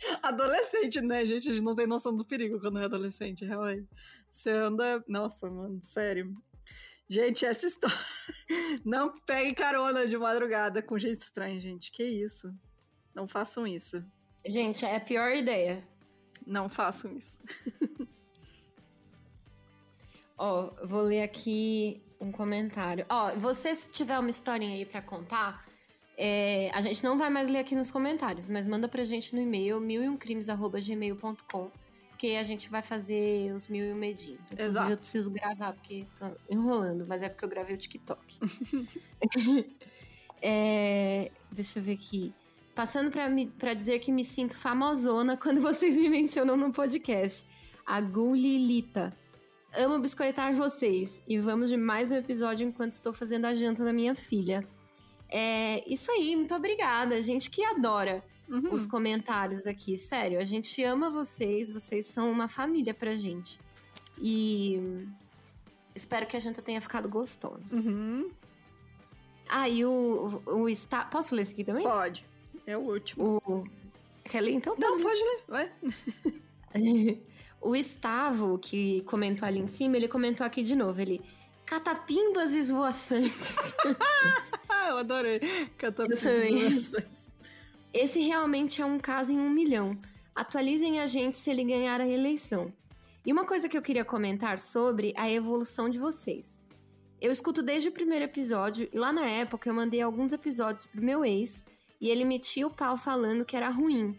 adolescente, né, gente? A gente não tem noção do perigo quando é adolescente, realmente. Você anda. Nossa, mano, sério. Gente, essa história. Não pegue carona de madrugada com gente estranha, gente. Que isso? Não façam isso. Gente, é a pior ideia. Não façam isso. Ó, oh, vou ler aqui um comentário. Ó, oh, você se tiver uma historinha aí para contar, é, a gente não vai mais ler aqui nos comentários, mas manda pra gente no e-mail milioncrimes.gmail.com porque a gente vai fazer os mil e um medinhos. Inclusive, Exato. eu preciso gravar, porque tô enrolando, mas é porque eu gravei o TikTok. é, deixa eu ver aqui. Passando para dizer que me sinto famosona quando vocês me mencionam no podcast. A Gulilita. Amo biscoitar vocês. E vamos de mais um episódio enquanto estou fazendo a janta da minha filha. É isso aí, muito obrigada. A gente que adora uhum. os comentários aqui. Sério, a gente ama vocês, vocês são uma família pra gente. E espero que a gente tenha ficado gostosa. Uhum. Ah, e o, o, o está... Posso ler esse aqui também? Pode. É o último. O... Quer ler então? Não, pode ler, vai. o Estavo, que comentou ali em cima, ele comentou aqui de novo. Ele catapimbas esvoaçantes. Eu adorei. Catapimbas esvoaçantes. Esse realmente é um caso em um milhão. Atualizem a gente se ele ganhar a eleição. E uma coisa que eu queria comentar sobre a evolução de vocês. Eu escuto desde o primeiro episódio e lá na época eu mandei alguns episódios pro meu ex e ele metia o pau falando que era ruim.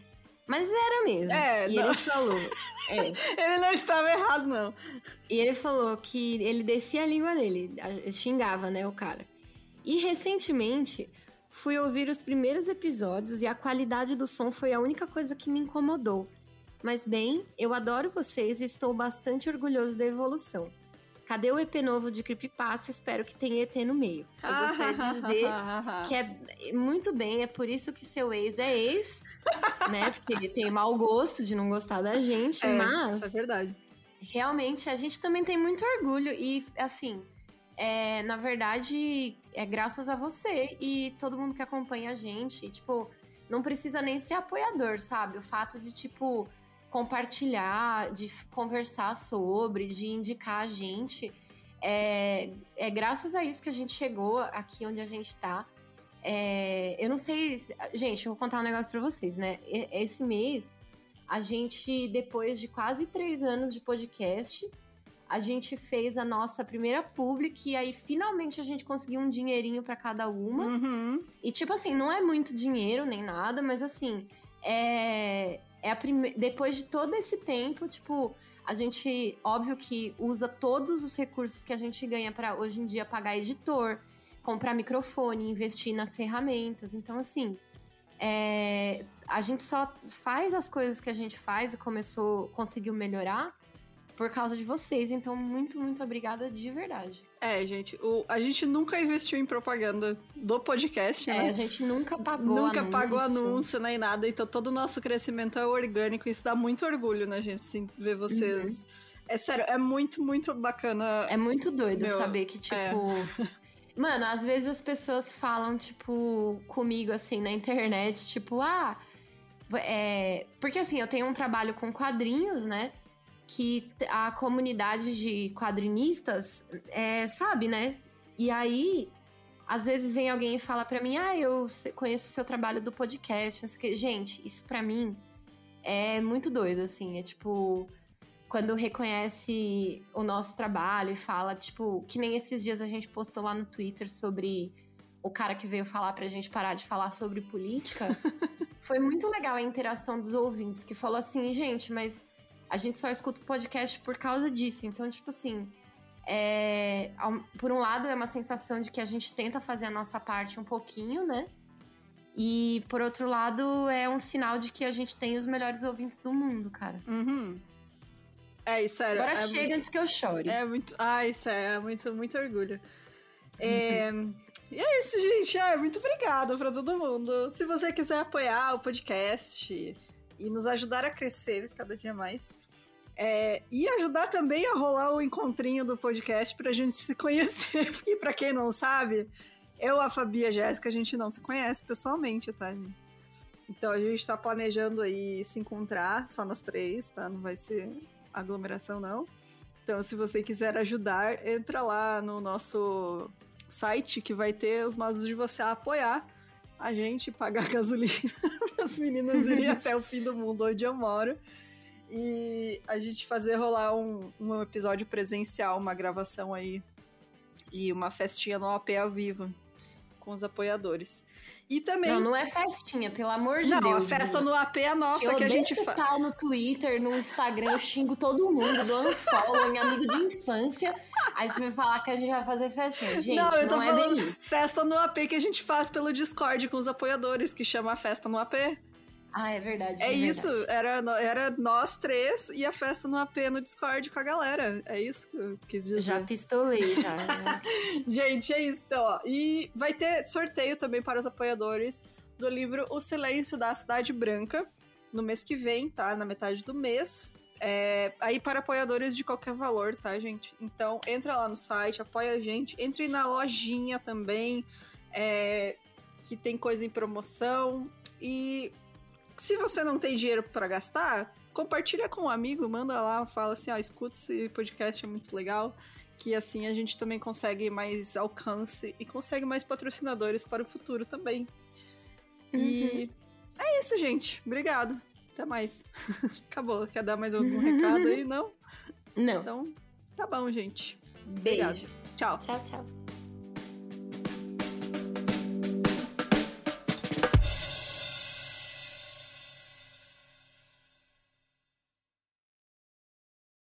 Mas era mesmo. É, e não. ele falou. É. ele não estava errado, não. E ele falou que ele descia a língua dele, xingava, né, o cara. E recentemente fui ouvir os primeiros episódios e a qualidade do som foi a única coisa que me incomodou. Mas bem, eu adoro vocês e estou bastante orgulhoso da evolução. Cadê o EP novo de Creepypasta? Espero que tenha ET no meio. Eu gostaria de dizer que é muito bem, é por isso que seu ex é ex, né? Porque ele tem mau gosto de não gostar da gente, é, mas. Isso é verdade. Realmente, a gente também tem muito orgulho e, assim, é, na verdade, é graças a você e todo mundo que acompanha a gente. tipo, não precisa nem ser apoiador, sabe? O fato de, tipo, compartilhar, de conversar sobre, de indicar a gente. É, é graças a isso que a gente chegou aqui onde a gente tá. É, eu não sei. Gente, eu vou contar um negócio pra vocês, né? Esse mês, a gente, depois de quase três anos de podcast, a gente fez a nossa primeira public e aí finalmente a gente conseguiu um dinheirinho para cada uma. Uhum. E tipo assim, não é muito dinheiro nem nada, mas assim, é, é a prime... depois de todo esse tempo, tipo, a gente, óbvio que usa todos os recursos que a gente ganha para hoje em dia pagar editor, comprar microfone, investir nas ferramentas. Então, assim, é, a gente só faz as coisas que a gente faz e começou, conseguiu melhorar por causa de vocês. Então, muito, muito obrigada de verdade. É, gente, o, a gente nunca investiu em propaganda do podcast, é, né? É, a gente nunca pagou Nunca anúncio. pagou anúncio nem nada. Então, todo o nosso crescimento é orgânico. Isso dá muito orgulho, né, gente? Assim, ver vocês. Uhum. É sério, é muito, muito bacana. É muito doido Meu, saber que, tipo. É. Mano, às vezes as pessoas falam, tipo, comigo assim na internet, tipo, ah. É... Porque assim, eu tenho um trabalho com quadrinhos, né? que a comunidade de quadrinistas é, sabe, né? E aí, às vezes vem alguém e fala para mim: Ah, eu conheço o seu trabalho do podcast, não sei o quê. Gente, isso para mim é muito doido, assim. É tipo, quando reconhece o nosso trabalho e fala, tipo, que nem esses dias a gente postou lá no Twitter sobre o cara que veio falar pra gente parar de falar sobre política. Foi muito legal a interação dos ouvintes, que falou assim, gente, mas a gente só escuta o podcast por causa disso. Então, tipo assim, é, por um lado é uma sensação de que a gente tenta fazer a nossa parte um pouquinho, né? E por outro lado é um sinal de que a gente tem os melhores ouvintes do mundo, cara. Uhum. É, isso é. Agora é chega muito, antes que eu chore. É muito. Ah, isso é, muito, muito orgulho. É, e é isso, gente. É, muito obrigada pra todo mundo. Se você quiser apoiar o podcast e nos ajudar a crescer cada dia mais. É, e ajudar também a rolar o encontrinho do podcast pra gente se conhecer. Porque, pra quem não sabe, eu, a Fabi e a Jéssica, a gente não se conhece pessoalmente, tá, gente? Então a gente tá planejando aí se encontrar, só nós três, tá? Não vai ser aglomeração, não. Então, se você quiser ajudar, entra lá no nosso site que vai ter os modos de você apoiar a gente, pagar gasolina para as meninas irem até o fim do mundo onde eu moro. E a gente fazer rolar um, um episódio presencial, uma gravação aí e uma festinha no AP ao vivo com os apoiadores. E também. Não, não é festinha, pelo amor de não, Deus. Não, a festa no AP é nossa eu que a gente faz. no Twitter, no Instagram, eu xingo todo mundo, dou unfollow, em amigo de infância. Aí você vai falar que a gente vai fazer festinha. Gente, não, eu tô não é bem Festa no AP que a gente faz pelo Discord com os apoiadores, que chama Festa no AP. Ah, é verdade. É, é isso, verdade. Era, era nós três e a festa no AP no Discord com a galera. É isso que eu quis dizer. Já pistolei, já. Gente, é isso. Então, ó. E vai ter sorteio também para os apoiadores do livro O Silêncio da Cidade Branca, no mês que vem, tá? Na metade do mês. É, aí para apoiadores de qualquer valor, tá, gente? Então, entra lá no site, apoia a gente. Entre na lojinha também, é, que tem coisa em promoção. E se você não tem dinheiro para gastar, compartilha com um amigo, manda lá, fala assim, ó, escuta esse podcast, é muito legal. Que assim a gente também consegue mais alcance e consegue mais patrocinadores para o futuro também. Uhum. E é isso, gente. Obrigado. Até mais. Acabou. Quer dar mais algum recado aí? Não? Não. Então, tá bom, gente. Beijo. Obrigado. Tchau. Tchau, tchau.